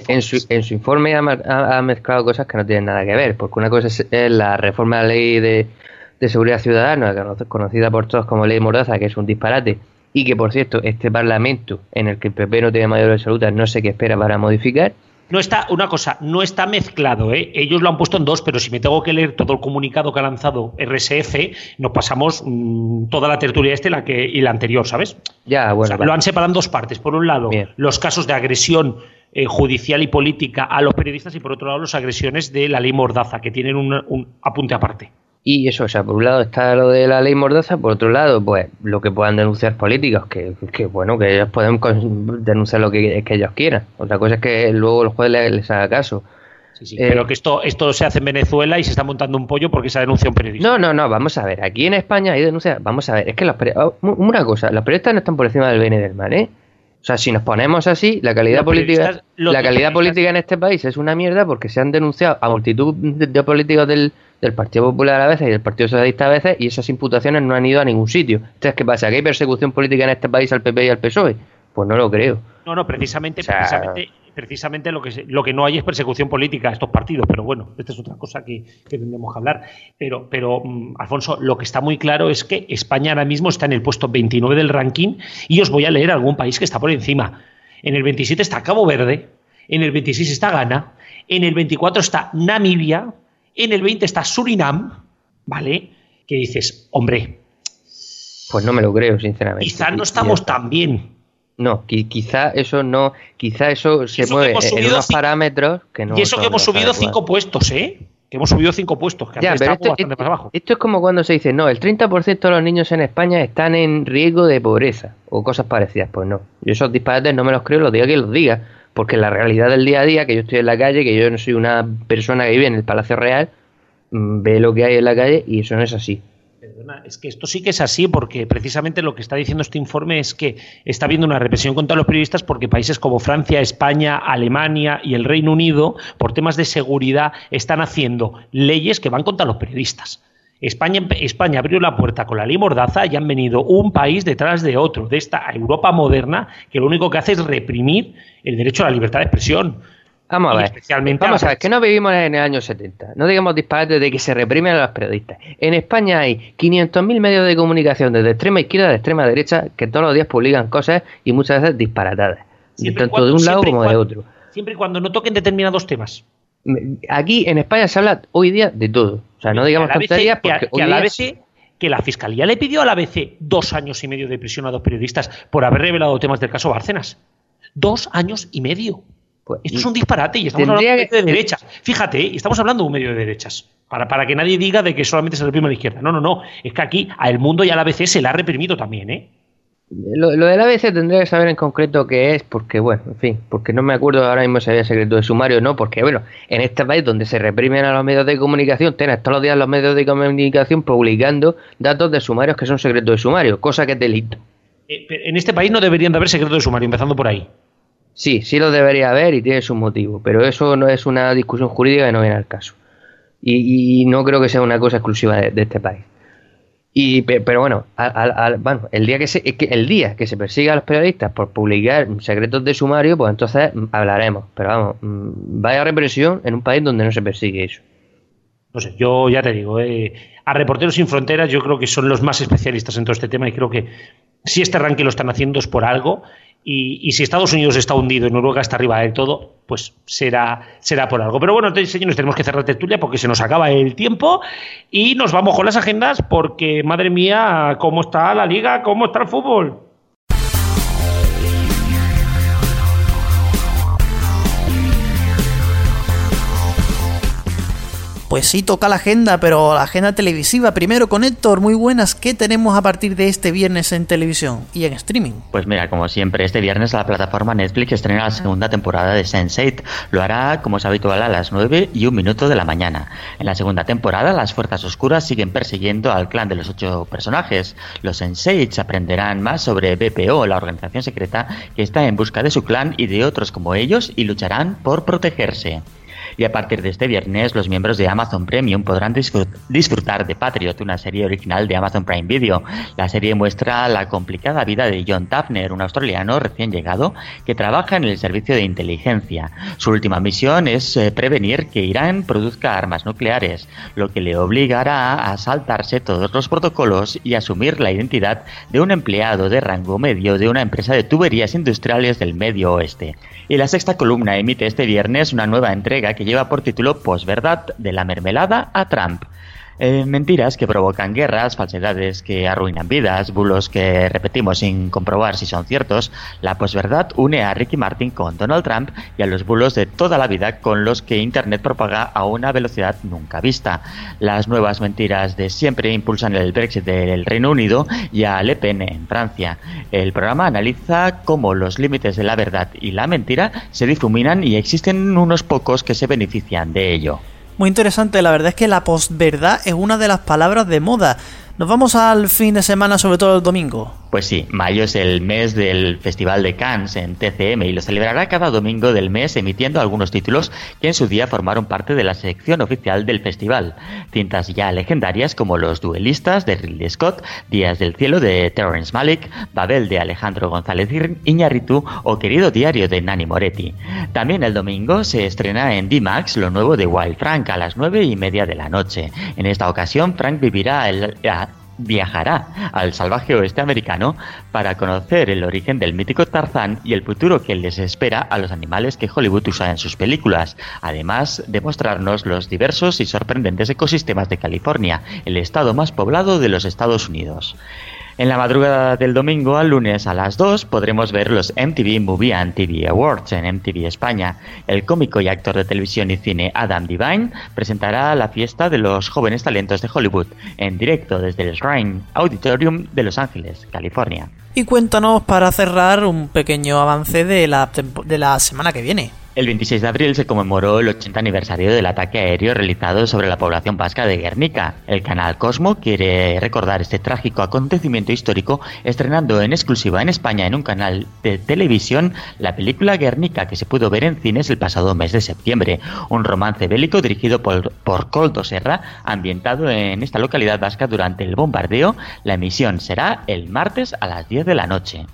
en, su, informe ha, mezclado cosas que no tienen nada que ver, porque una cosa es, la reforma de la ley de, seguridad ciudadana, conocida por todos como ley Mordaza, que es un disparate, y que, por cierto, este Parlamento, en el que el PP no tiene mayor absoluta, no sé qué espera para modificar, no está, una cosa, no está mezclado, ¿eh? Ellos lo han puesto en dos, pero si me tengo que leer todo el comunicado que ha lanzado RSF, nos pasamos mm, toda la tertulia este la que, y la anterior, ¿sabes? Ya, bueno. Lo han separado en dos partes. Por un lado, los casos de agresión eh, judicial y política a los periodistas y por otro lado, las agresiones de la ley Mordaza, que tienen un apunte aparte. Y eso, o sea, por un lado está lo de la ley Mordaza, por otro lado, pues lo que puedan denunciar políticos, que, que bueno, que ellos pueden denunciar lo que, que, ellos quieran. Otra cosa es que luego el juez les, haga caso. Sí, eh, pero que esto, esto se hace en Venezuela y se está montando un pollo porque se ha denunciado un periodista. No, no, no, vamos a ver. Aquí en España hay denuncias. Vamos a ver, es que los oh, una cosa, los periodistas no están por encima del bien y del mal, ¿eh? O sea, si nos ponemos así, la calidad política, la calidad política en este país es una mierda porque se han denunciado a multitud de, políticos del, del, Partido Popular a veces y del Partido Socialista a veces y esas imputaciones no han ido a ningún sitio. Entonces, ¿qué pasa? ¿Que hay persecución política en este país al PP y al PSOE? Pues no lo creo. No, no, precisamente, precisamente, precisamente lo que lo que no hay es persecución política a estos partidos, pero bueno, esta es otra cosa que, tendremos que hablar. Pero, pero mm, Alfonso, lo que está muy claro es que España ahora mismo está en el puesto 29 del ranking y os voy a leer algún país que está por encima. En el 27 está Cabo Verde, en el 26 está Ghana, en el 24 está Namibia, en el 20 está Surinam, ¿vale? Que dices, hombre. Pues no me lo creo, sinceramente. Quizás no estamos tan bien. No, quizá eso no, quizá eso se mueve en unos parámetros que no. Y eso que hemos subido cinco puestos, ¿eh? Que hemos subido cinco puestos, que ya, pero esto, más abajo. Esto es como cuando se dice, no, el 30% de los niños en España están en riesgo de pobreza o cosas parecidas. Pues no, yo esos disparates no me los creo, los diga que los diga, porque la realidad del día a día, que yo estoy en la calle, que yo no soy una persona que vive en el Palacio Real, mm, ve lo que hay en la calle y eso no es así es que esto sí que es así, porque precisamente lo que está diciendo este informe es que está habiendo una represión contra los periodistas porque países como Francia, España, Alemania y el Reino Unido, por temas de seguridad, están haciendo leyes que van contra los periodistas. España, España abrió la puerta con la ley Mordaza y han venido un país detrás de otro, de esta Europa moderna, que lo único que hace es reprimir el derecho a la libertad de expresión. Vamos a ver. Especialmente Vamos a ver, que no vivimos en el año 70. No digamos disparates de que se reprimen a los periodistas. En España hay 500.000 medios de comunicación desde extrema izquierda a extrema derecha que todos los días publican cosas y muchas veces disparatadas. tanto de un lado como de otro. Siempre y cuando no toquen determinados temas. Aquí en España se habla hoy día de todo. O sea, no digamos tonterías porque que, a, la que la Fiscalía le pidió a la ABC dos años y medio de prisión a dos periodistas por haber revelado temas del caso Bárcenas. Dos años y medio. Pues, Esto es un disparate y estamos hablando de medio de derechas. Fíjate, ¿eh? estamos hablando de un medio de derechas. Para, para que nadie diga de que solamente se reprime a la izquierda. No, no, no. Es que aquí al mundo y a la ABC se le ha reprimido también, ¿eh? Lo, lo de la ABC tendría que saber en concreto qué es, porque, bueno, en fin, porque no me acuerdo ahora mismo si había secreto de sumario o no, porque, bueno, en este país donde se reprimen a los medios de comunicación, tenés todos los días los medios de comunicación publicando datos de sumarios que son secretos de sumario, cosa que es delito. Eh, en este país no deberían de haber secretos de sumario, empezando por ahí. Sí, sí lo debería haber y tiene su motivo, pero eso no es una discusión jurídica que no viene al caso. Y, no creo que sea una cosa exclusiva de, este país. Y, pero bueno, bueno, el día que se, el día que se persiga a los periodistas por publicar secretos de sumario, pues entonces hablaremos. Pero vamos, mm, vaya represión en un país donde no se persigue eso. No sé, yo ya te digo, eh, a Reporteros Sin Fronteras yo creo que son los más especialistas en todo este tema y creo que si este ranking lo están haciendo es por algo y, si Estados Unidos está hundido y Noruega está arriba del todo, pues será, será por algo. Pero bueno, señores, tenemos que cerrar tertulia porque se nos acaba el tiempo y nos vamos con las agendas porque, madre mía, cómo está la liga, cómo está el fútbol. Pues sí, toca la agenda, pero la agenda televisiva. Primero con Héctor, muy buenas. ¿Qué tenemos a partir de este viernes en televisión y en streaming? Pues mira, como siempre, este viernes la plataforma Netflix estrena la segunda temporada de Sense8. Lo hará, como es habitual, a las 9 y un minuto de la mañana. En la segunda temporada, las fuerzas oscuras siguen persiguiendo al clan de los ocho personajes. Los Sense8 aprenderán más sobre BPO, la organización secreta que está en busca de su clan y de otros como ellos y lucharán por protegerse. Y a partir de este viernes, los miembros de Amazon Premium podrán disfrutar de Patriot, una serie original de Amazon Prime Video. La serie muestra la complicada vida de John Tafner, un australiano recién llegado que trabaja en el servicio de inteligencia. Su última misión es eh, prevenir que Irán produzca armas nucleares, lo que le obligará a saltarse todos los protocolos y asumir la identidad de un empleado de rango medio de una empresa de tuberías industriales del Medio Oeste. Y la sexta columna emite este viernes una nueva entrega que lleva por título Posverdad de la mermelada a Trump. Eh, mentiras que provocan guerras, falsedades que arruinan vidas, bulos que repetimos sin comprobar si son ciertos, la posverdad une a Ricky Martin con Donald Trump y a los bulos de toda la vida con los que Internet propaga a una velocidad nunca vista. Las nuevas mentiras de siempre impulsan el Brexit del Reino Unido y a Le Pen en Francia. El programa analiza cómo los límites de la verdad y la mentira se difuminan y existen unos pocos que se benefician de ello. Muy interesante, la verdad es que la posverdad es una de las palabras de moda. Nos vamos al fin de semana, sobre todo el domingo. Pues sí, mayo es el mes del Festival de Cannes en TCM y lo celebrará cada domingo del mes emitiendo algunos títulos que en su día formaron parte de la sección oficial del festival. Cintas ya legendarias como Los Duelistas de Ridley Scott, Días del Cielo de Terrence Malick, Babel de Alejandro González Iñárritu o Querido Diario de Nani Moretti. También el domingo se estrena en D-Max lo nuevo de Wild Frank a las nueve y media de la noche. En esta ocasión, Frank vivirá el, viajará al salvaje oeste americano para conocer el origen del mítico Tarzán y el futuro que les espera a los animales que Hollywood usa en sus películas, además de mostrarnos los diversos y sorprendentes ecosistemas de California, el estado más poblado de los Estados Unidos. En la madrugada del domingo al lunes a las 2 podremos ver los MTV Movie and TV Awards en MTV España. El cómico y actor de televisión y cine Adam Devine presentará la fiesta de los jóvenes talentos de Hollywood en directo desde el Shrine Auditorium de Los Ángeles, California. Y cuéntanos para cerrar un pequeño avance de la, de la semana que viene. El 26 de abril se conmemoró el 80 aniversario del ataque aéreo realizado sobre la población vasca de Guernica. El canal Cosmo quiere recordar este trágico acontecimiento histórico estrenando en exclusiva en España en un canal de televisión la película Guernica que se pudo ver en cines el pasado mes de septiembre, un romance bélico dirigido por, por Coldo Serra ambientado en esta localidad vasca durante el bombardeo. La emisión será el martes a las 10 de la noche.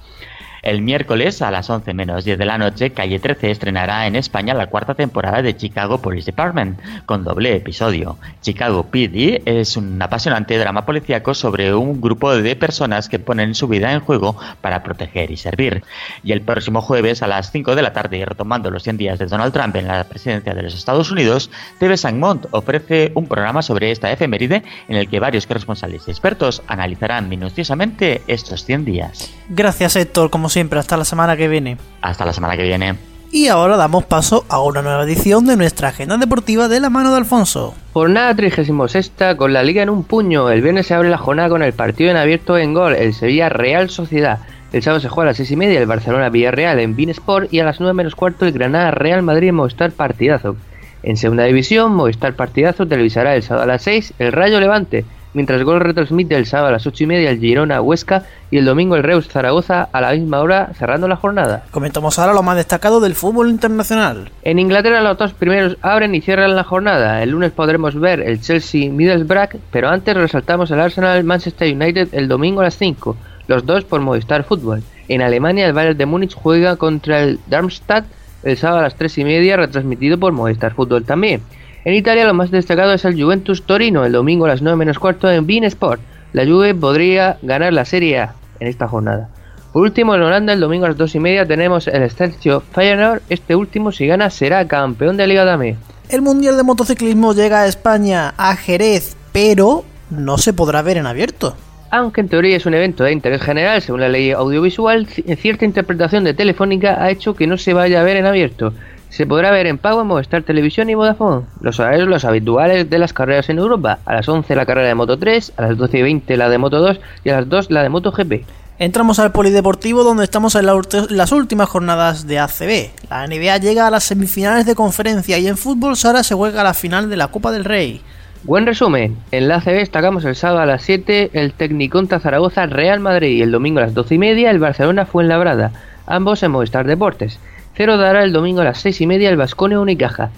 El miércoles a las 11 menos 10 de la noche, Calle 13 estrenará en España la cuarta temporada de Chicago Police Department, con doble episodio. Chicago PD es un apasionante drama policíaco sobre un grupo de personas que ponen su vida en juego para proteger y servir. Y el próximo jueves a las 5 de la tarde, retomando los 100 días de Donald Trump en la presidencia de los Estados Unidos, TV Mont ofrece un programa sobre esta efeméride en el que varios corresponsales y expertos analizarán minuciosamente estos 100 días. Gracias Héctor, como siempre, hasta la semana que viene. Hasta la semana que viene. Y ahora damos paso a una nueva edición de nuestra agenda deportiva de la mano de Alfonso. Jornada 36 con la liga en un puño. El viernes se abre la jornada con el partido en abierto en gol, el Sevilla Real Sociedad. El sábado se juega a las 6 y media el Barcelona Villarreal en Sport y a las 9 menos cuarto el Granada Real Madrid en Movistar Partidazo. En segunda división, Movistar Partidazo televisará el sábado a las 6 el Rayo Levante mientras Gol retransmite el sábado a las 8 y media el Girona Huesca y el domingo el Reus Zaragoza a la misma hora cerrando la jornada. Comentamos ahora lo más destacado del fútbol internacional. En Inglaterra los dos primeros abren y cierran la jornada. El lunes podremos ver el Chelsea Middlesbrough, pero antes resaltamos el Arsenal Manchester United el domingo a las 5, los dos por Movistar Fútbol. En Alemania el Bayern de Múnich juega contra el Darmstadt el sábado a las 3 y media retransmitido por Movistar Fútbol también. En Italia lo más destacado es el Juventus Torino, el domingo a las 9 menos cuarto en Bean Sport. La Juve podría ganar la Serie A en esta jornada. Por último, en Holanda, el domingo a las 2 y media tenemos el Excelsior Feyenoord. Este último, si gana, será campeón de Liga Dame. El Mundial de Motociclismo llega a España, a Jerez, pero no se podrá ver en abierto. Aunque en teoría es un evento de interés general, según la ley audiovisual, cierta interpretación de Telefónica ha hecho que no se vaya a ver en abierto se podrá ver en pago en Movistar Televisión y Vodafone. Los horarios los habituales de las carreras en Europa. A las 11 la carrera de Moto 3, a las 12 y 20 la de Moto 2 y a las 2 la de Moto GP. Entramos al polideportivo donde estamos en las últimas jornadas de ACB. La NBA llega a las semifinales de conferencia y en fútbol Sara se juega a la final de la Copa del Rey. Buen resumen, en la ACB destacamos el sábado a las 7 el Tecniconta Zaragoza Real Madrid y el domingo a las 12 y media el Barcelona Fuenlabrada, ambos en Movistar Deportes. Cero dará el domingo a las seis y media el Vascone Unicaja.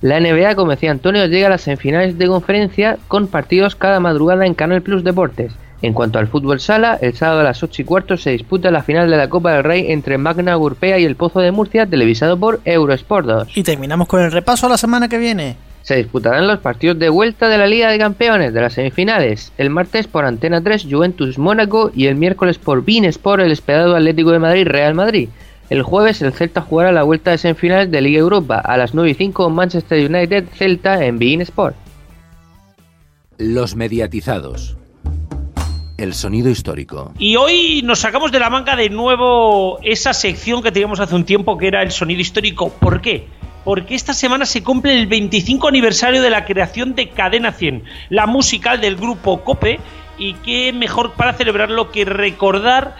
La NBA, como decía Antonio, llega a las semifinales de conferencia con partidos cada madrugada en Canal Plus Deportes. En cuanto al fútbol sala, el sábado a las 8 y cuarto se disputa la final de la Copa del Rey entre Magna Gurpea y el Pozo de Murcia, televisado por Eurosport 2. Y terminamos con el repaso a la semana que viene. Se disputarán los partidos de vuelta de la Liga de Campeones de las semifinales. El martes por Antena 3 Juventus Mónaco y el miércoles por Bein Sport el esperado Atlético de Madrid Real Madrid. El jueves el Celta jugará la vuelta de semifinales de Liga Europa a las 9 y 5 Manchester United Celta en Bein Sport. Los mediatizados. El sonido histórico. Y hoy nos sacamos de la manga de nuevo esa sección que teníamos hace un tiempo que era el sonido histórico. ¿Por qué? Porque esta semana se cumple el 25 aniversario de la creación de Cadena 100, la musical del grupo Cope, y qué mejor para celebrarlo que recordar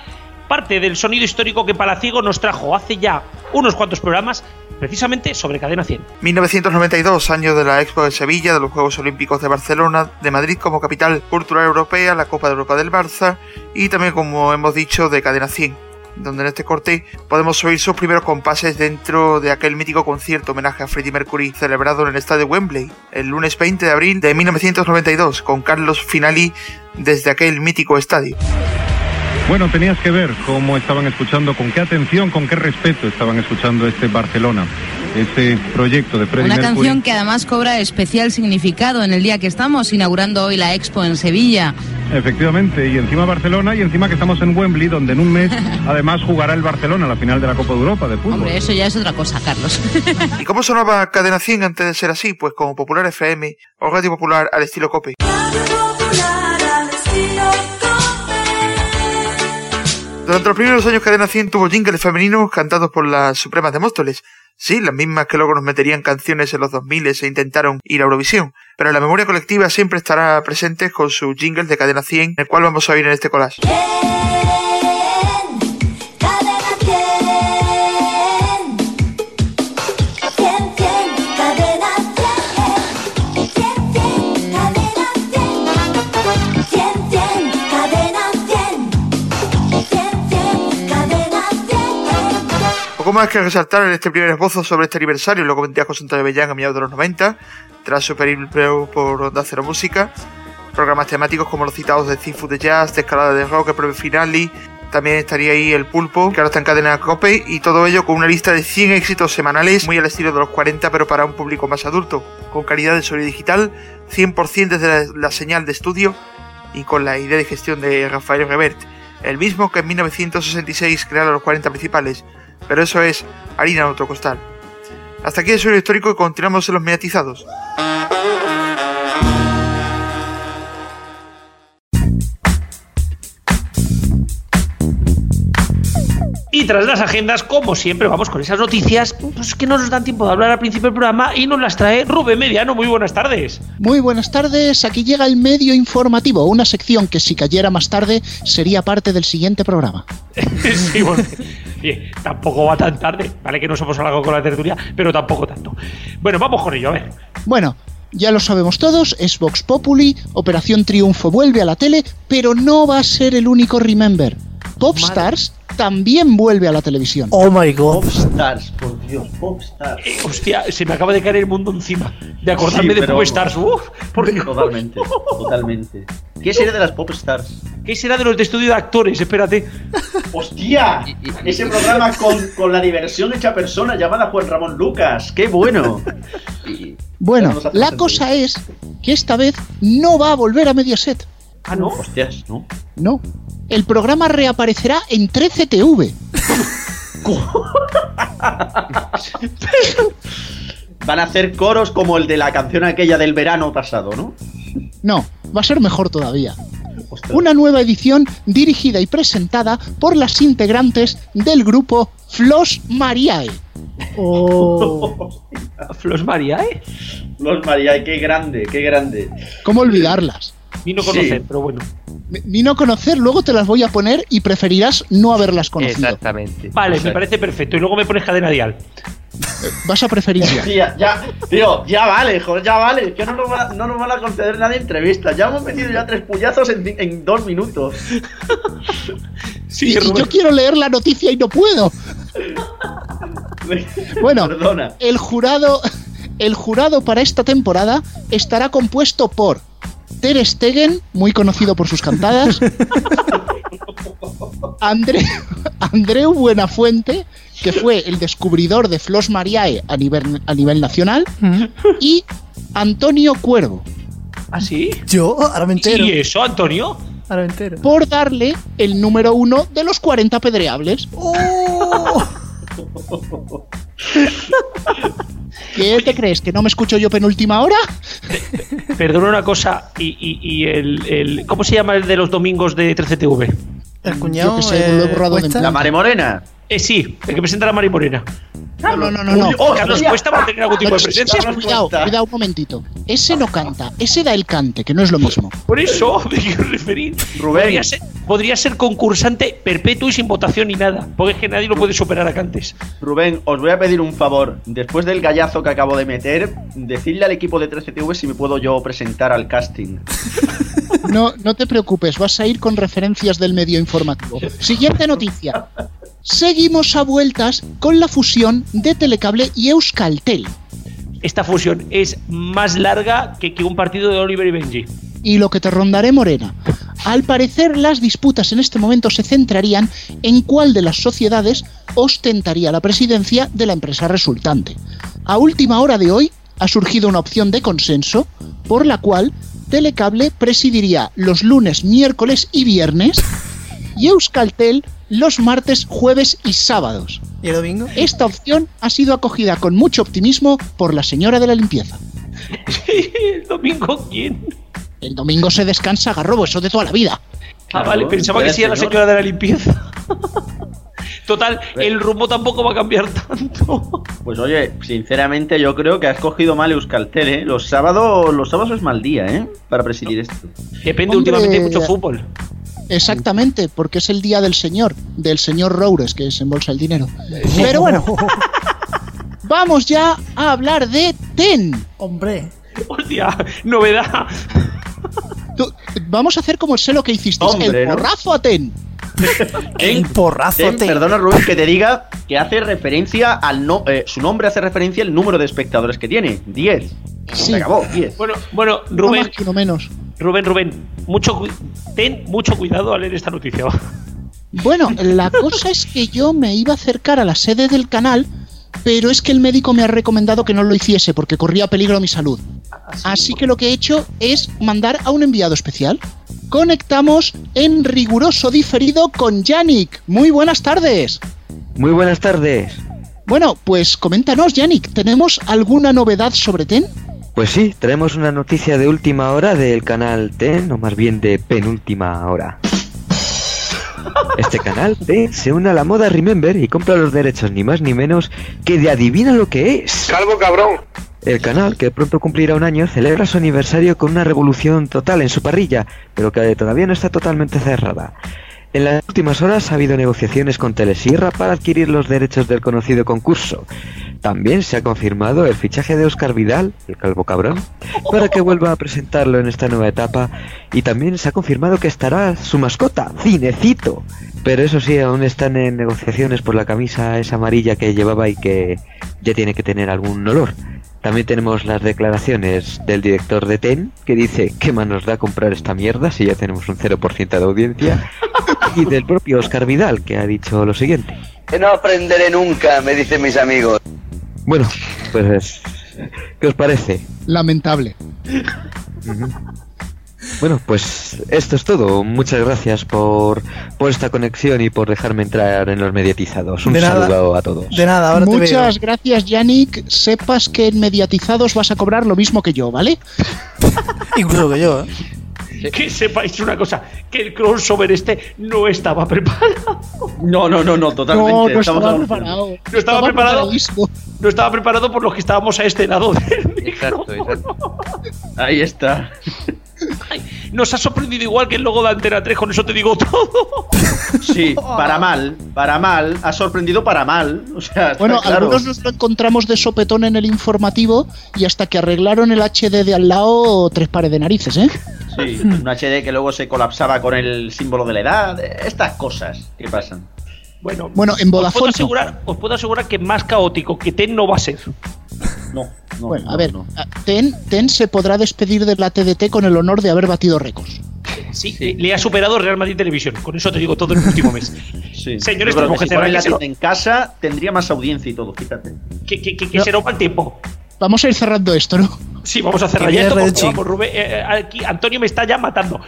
parte del sonido histórico que Palaciego nos trajo hace ya unos cuantos programas precisamente sobre Cadena 100. 1992, año de la Expo de Sevilla, de los Juegos Olímpicos de Barcelona, de Madrid como capital cultural europea, la Copa de Europa del Barça y también, como hemos dicho, de Cadena 100 donde en este corte podemos oír sus primeros compases dentro de aquel mítico concierto homenaje a Freddie Mercury celebrado en el estadio Wembley el lunes 20 de abril de 1992 con Carlos Finali desde aquel mítico estadio. Bueno, tenías que ver cómo estaban escuchando, con qué atención, con qué respeto estaban escuchando este Barcelona, este proyecto de Freddie Una Mercury. canción que además cobra especial significado en el día que estamos inaugurando hoy la Expo en Sevilla. Efectivamente, y encima Barcelona y encima que estamos en Wembley, donde en un mes además jugará el Barcelona la final de la Copa de Europa de fútbol. Hombre, eso ya es otra cosa, Carlos. ¿Y cómo sonaba Cadena 100 antes de ser así? Pues como Popular FM o Radio Popular al estilo Cope. Durante los primeros años Cadena 100 tuvo jingles femeninos cantados por las Supremas de Móstoles. Sí, las mismas que luego nos meterían canciones en los 2000 e intentaron ir a Eurovisión. Pero la memoria colectiva siempre estará presente con su jingle de Cadena 100, el cual vamos a oír en este collage. Más que resaltar en este primer esbozo sobre este aniversario, lo comentía José Antonio Bellán a mediados de los 90, tras su periplo por Onda Cero Música, programas temáticos como los citados de Cifu de Jazz, de Escalada de Rock, Preve Finali, también estaría ahí el Pulpo, que ahora está en cadena Cope, y todo ello con una lista de 100 éxitos semanales, muy al estilo de los 40, pero para un público más adulto, con calidad de sonido digital, 100% desde la, la señal de estudio y con la idea de gestión de Rafael Revert, el mismo que en 1966 crearon los 40 principales, pero eso es harina en otro costal. Hasta aquí el suelo histórico y continuamos en los mediatizados. Y tras las agendas, como siempre, vamos con esas noticias pues, que no nos dan tiempo de hablar al principio del programa y nos las trae Rubén Mediano. Muy buenas tardes. Muy buenas tardes, aquí llega el medio informativo, una sección que si cayera más tarde sería parte del siguiente programa. sí, bueno, tampoco va tan tarde, vale que no somos algo con la tertulia, pero tampoco tanto. Bueno, vamos con ello, a ver. Bueno, ya lo sabemos todos, es Vox Populi, Operación Triunfo vuelve a la tele, pero no va a ser el único Remember. Popstars también vuelve a la televisión. Oh my god. Popstars, por Dios, Popstars. Eh, hostia, se me acaba de caer el mundo encima de acordarme Sí, de Popstars. Uf, por Dios. Totalmente, totalmente. ¿Qué sería de las Popstars? ¿Qué será de los de estudio de actores? Espérate. ¡Hostia! Ese programa con, con la diversión hecha persona llamada Juan Ramón Lucas. ¡Qué bueno! Bueno, la cosa es que esta vez no va a volver a Mediaset. Ah, no. Hostias, ¿no? No. El programa reaparecerá en 13TV. Van a hacer coros como el de la canción aquella del verano pasado, ¿no? No, va a ser mejor todavía. Ostras. Una nueva edición dirigida y presentada por las integrantes del grupo Flos Mariae. Oh. Flos María, ¿eh? Los María, qué grande, qué grande. ¿Cómo olvidarlas? Ni no Sí. conocer, pero bueno. Ni no conocer, luego te las voy a poner y preferirás no haberlas conocido. Exactamente. Vale, me parece perfecto. Y luego me pones cadena dial. Vas a preferir ya. Tía, ya, tío, ya vale, joder, ya vale. Que no nos, van a, no nos van a conceder nadie entrevistas. Ya hemos metido ya tres puñazos en, en dos minutos. Sí, Y, yo quiero leer la noticia y no puedo. Bueno, Perdona. el jurado, el jurado para esta temporada estará compuesto por Ter Stegen, muy conocido por sus cantadas, Andre, Andreu Buenafuente, que fue el descubridor de Flos Mariae a nivel, a nivel nacional, y Antonio Cuervo, ¿Ah, sí? Yo, ahora me entero. ¿Y eso, Antonio? Ahora me entero. por darle el número uno de los 40 pedreables. Oh. ¿Qué te crees? ¿Que no me escucho yo penúltima hora? Perdona una cosa. ¿Y, y, y el, el- ¿Cómo se llama el de los domingos de 13TV? El cuñado. Yo que sé, eh, lo he borrado de. La Mare Morena. Eh, sí, el que presenta a Mari Morena. No, no, no, no. no. Oh, Carlos Cuesta va a tener algún tipo de presencia. Cuidado, cuidado un momentito. Ese no canta, ese da el cante, que no es lo mismo. Por eso me quiero referir. Rubén. Podría ser, podría ser concursante perpetuo y sin votación ni nada. Porque es que nadie lo puede superar a Cantes. Rubén, os voy a pedir un favor. Después del gallazo que acabo de meter, decidle al equipo de 13TV si me puedo yo presentar al casting. No, no te preocupes, vas a ir con referencias del medio informativo. Siguiente noticia. Seguimos a vueltas con la fusión de Telecable y Euskaltel. Esta fusión es más larga que, que un partido de Oliver y Benji. Y lo que te rondaré, Morena. Al parecer, las disputas en este momento se centrarían en cuál de las sociedades ostentaría la presidencia de la empresa resultante. A última hora de hoy ha surgido una opción de consenso por la cual Telecable presidiría los lunes, miércoles y viernes y Euskaltel los martes, jueves y sábados. ¿Y el domingo? Esta opción ha sido acogida con mucho optimismo por la señora de la limpieza. ¿El domingo quién? El domingo se descansa Garrobo, eso de toda la vida. Ah, vale, pensaba que sí era la señor. señora de la limpieza. Total, el rumbo tampoco va a cambiar tanto. Pues oye, sinceramente yo creo que has cogido mal Euskaltel, ¿eh? Los sábados, los sábados es mal día, ¿eh? Para presidir esto. Depende, Hombre, últimamente hay mucho fútbol. Exactamente, porque es el día del señor, del señor Roures, que desembolsa el dinero. Pero bueno, vamos ya a hablar de TEN. Hombre. Hostia, novedad. Tú- Vamos a hacer como el selo que hiciste, Hombre, el ¿no? porrazo a TEN. El porrazo te. perdona Rubén que te diga que hace referencia al no, eh, su nombre hace referencia al número de espectadores que tiene, 10. Sí. Se acabó, 10. Bueno, bueno, No Rubén, más que no menos. Rubén, Rubén, mucho, ten mucho cuidado al leer esta noticia. Bueno, la cosa es que yo me iba a acercar a la sede del canal, pero es que el médico me ha recomendado que no lo hiciese porque corría peligro mi salud. Así que lo que he hecho es mandar a un enviado especial. Conectamos en riguroso diferido con Yannick. Muy buenas tardes. Muy buenas tardes. Bueno, pues coméntanos, Yannick, ¿tenemos alguna novedad sobre TEN? Pues sí, tenemos una noticia de última hora del canal TEN, o más bien de penúltima hora. Este canal TEN se une a la moda Remember y compra los derechos ni más ni menos que de adivina lo que es. Calvo cabrón. El canal, que pronto cumplirá un año, celebra su aniversario con una revolución total en su parrilla, pero que todavía no está totalmente cerrada. En las últimas horas ha habido negociaciones con Telesierra para adquirir los derechos del conocido concurso. También se ha confirmado el fichaje de Oscar Vidal, el calvo cabrón, para que vuelva a presentarlo en esta nueva etapa. Y también se ha confirmado que estará su mascota, Cinecito. Pero eso sí, aún están en negociaciones por la camisa esa amarilla que llevaba y que ya tiene que tener algún olor. También tenemos las declaraciones del director de TEN, que dice, ¿qué más nos da comprar esta mierda si ya tenemos un 0% de audiencia? Y del propio Oscar Vidal, que ha dicho lo siguiente. Que no aprenderé nunca, me dicen mis amigos. Bueno, pues, ¿qué os parece? Lamentable. Ujú. Bueno, pues esto es todo. Muchas gracias por, por esta conexión y por dejarme entrar en los mediatizados. Un De nada. saludo a todos. De nada, ahora te Muchas veo. gracias, Yannick. Sepas que en mediatizados vas a cobrar lo mismo que yo, ¿vale? Incluso que yo, ¿eh? Que sepáis una cosa, que el crossover este no estaba preparado. No, no, no, no, totalmente. No, no estaba hablando- preparado. No estaba preparado. No estaba preparado por los que estábamos a este lado del Exacto, exacto. Ahí está. Nos ha sorprendido igual que el logo de Antena 3, con eso te digo todo. Sí, para mal, para mal, ha sorprendido para mal. O sea, Bueno, claro. algunos nos lo encontramos de sopetón en el informativo y hasta que arreglaron el HD de al lado, tres pares de narices, ¿eh? Sí, un HD que luego se colapsaba con el símbolo de la edad. Estas cosas que pasan. Bueno, Bueno, en os puedo, asegurar, os puedo asegurar que más caótico que TEN no va a ser. No, no. Bueno, a ver, no. Ten, Ten se podrá despedir de la TDT con el honor de haber batido récords. Sí, le- le ha superado Real Madrid Televisión. Con eso te digo todo el último mes. Sí. Señores, tenemos que si la en casa tendría más audiencia y todo, fíjate. Que, que, que, que No. se el tiempo. Vamos a ir cerrando esto, ¿no? Sí, vamos a cerrar ya esto porque, vamos, Rubén, eh, eh, aquí Antonio me está ya matando.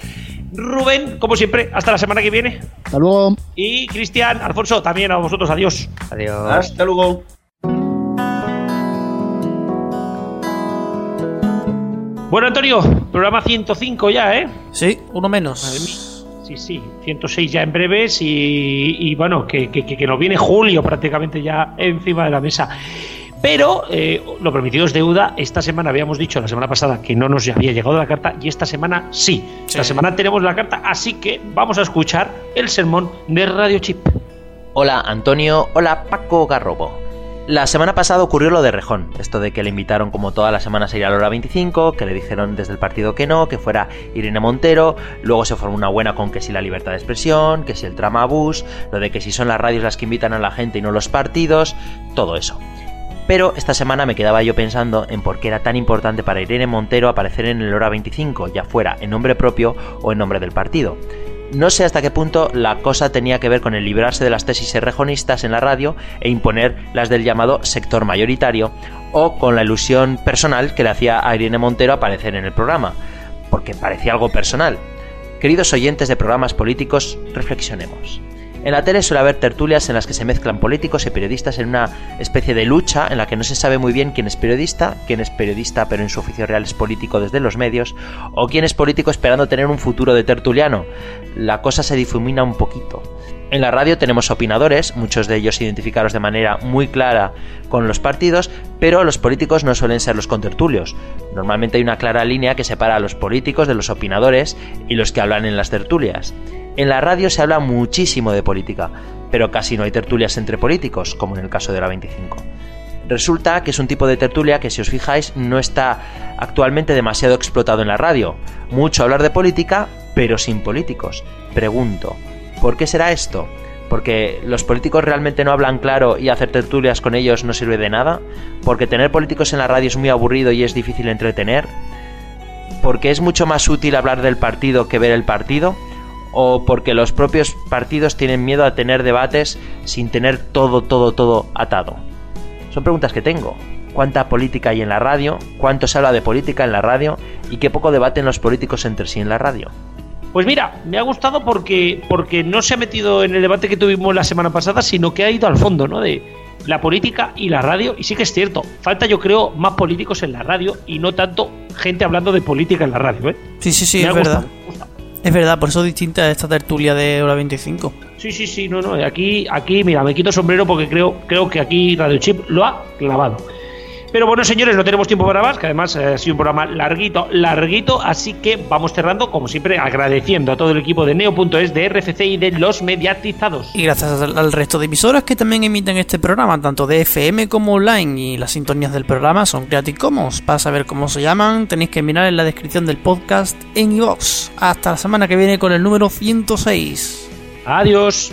Rubén, como siempre, hasta la semana que viene. Hasta luego. Y Cristian, Alfonso, también a vosotros. Adiós. Adiós. Hasta luego. Bueno, Antonio, programa 105 ya, ¿eh? Sí, uno menos. Madre mía. Sí, sí, 106 ya en breves y, y bueno, que, que, que nos viene julio prácticamente ya encima de la mesa. Pero eh, lo prometido es deuda. Esta semana habíamos dicho la semana pasada que no nos había llegado la carta y esta semana sí. Esta semana tenemos la carta, así que vamos a escuchar el sermón de Radio Chip. Hola Antonio, hola Paco Garrobo. La semana pasada ocurrió lo de Rejón, esto de que le invitaron como todas las semanas a ir a la hora 25, que le dijeron desde el partido que no, que fuera Irene Montero, luego se formó una buena con que si la libertad de expresión, que si el tramabús, lo de que si son las radios las que invitan a la gente y no los partidos, todo eso. Pero esta semana me quedaba yo pensando en por qué era tan importante para Irene Montero aparecer en el hora 25, ya fuera en nombre propio o en nombre del partido. No sé hasta qué punto la cosa tenía que ver con el librarse de las tesis errejonistas en la radio e imponer las del llamado sector mayoritario, o con la ilusión personal que le hacía a Irene Montero aparecer en el programa, porque parecía algo personal. Queridos oyentes de programas políticos, reflexionemos. En la tele suele haber tertulias en las que se mezclan políticos y periodistas en una especie de lucha en la que no se sabe muy bien quién es periodista, quién es periodista pero en su oficio real es político desde los medios, o quién es político esperando tener un futuro de tertuliano. La cosa se difumina un poquito. En la radio tenemos opinadores, muchos de ellos identificados de manera muy clara con los partidos, pero los políticos no suelen ser los contertulios. Normalmente hay una clara línea que separa a los políticos de los opinadores y los que hablan en las tertulias. En la radio se habla muchísimo de política, pero casi no hay tertulias entre políticos, como en el caso de la 25. Resulta que es un tipo de tertulia que, si os fijáis, no está actualmente demasiado explotado en la radio. Mucho hablar de política, pero sin políticos. Pregunto, ¿por qué será esto? porque los políticos realmente no hablan claro y hacer tertulias con ellos no sirve de nada, porque tener políticos en la radio es muy aburrido y es difícil entretener, porque es mucho más útil hablar del partido que ver el partido, o porque los propios partidos tienen miedo a tener debates sin tener todo, todo, todo atado? Son preguntas que tengo. ¿Cuánta política hay en la radio? ¿Cuánto se habla de política en la radio? ¿Y qué poco debaten los políticos entre sí en la radio? Pues mira, me ha gustado porque, porque no se ha metido en el debate que tuvimos la semana pasada, sino que ha ido al fondo, ¿no? De la política y la radio. Y sí que es cierto, falta yo creo más políticos en la radio y no tanto gente hablando de política en la radio, ¿eh? Sí, sí, sí, Me es ha verdad. gustado. Es verdad, por eso es distinta esta tertulia de hora 25. Sí, sí, sí, no, no. Aquí, aquí, mira, me quito sombrero porque creo, creo que aquí Radio Chip lo ha clavado. Pero bueno, señores, no tenemos tiempo para más, que además eh, ha sido un programa larguito, larguito, así que vamos cerrando, como siempre, agradeciendo a todo el equipo de Neo.es, de RFC y de los mediatizados. Y gracias al, al resto de emisoras que también emiten este programa, tanto de FM como online. Y las sintonías del programa son Creative Commons. Para saber cómo se llaman, tenéis que mirar en la descripción del podcast en iVoox. Hasta la semana que viene con el número 106. Adiós.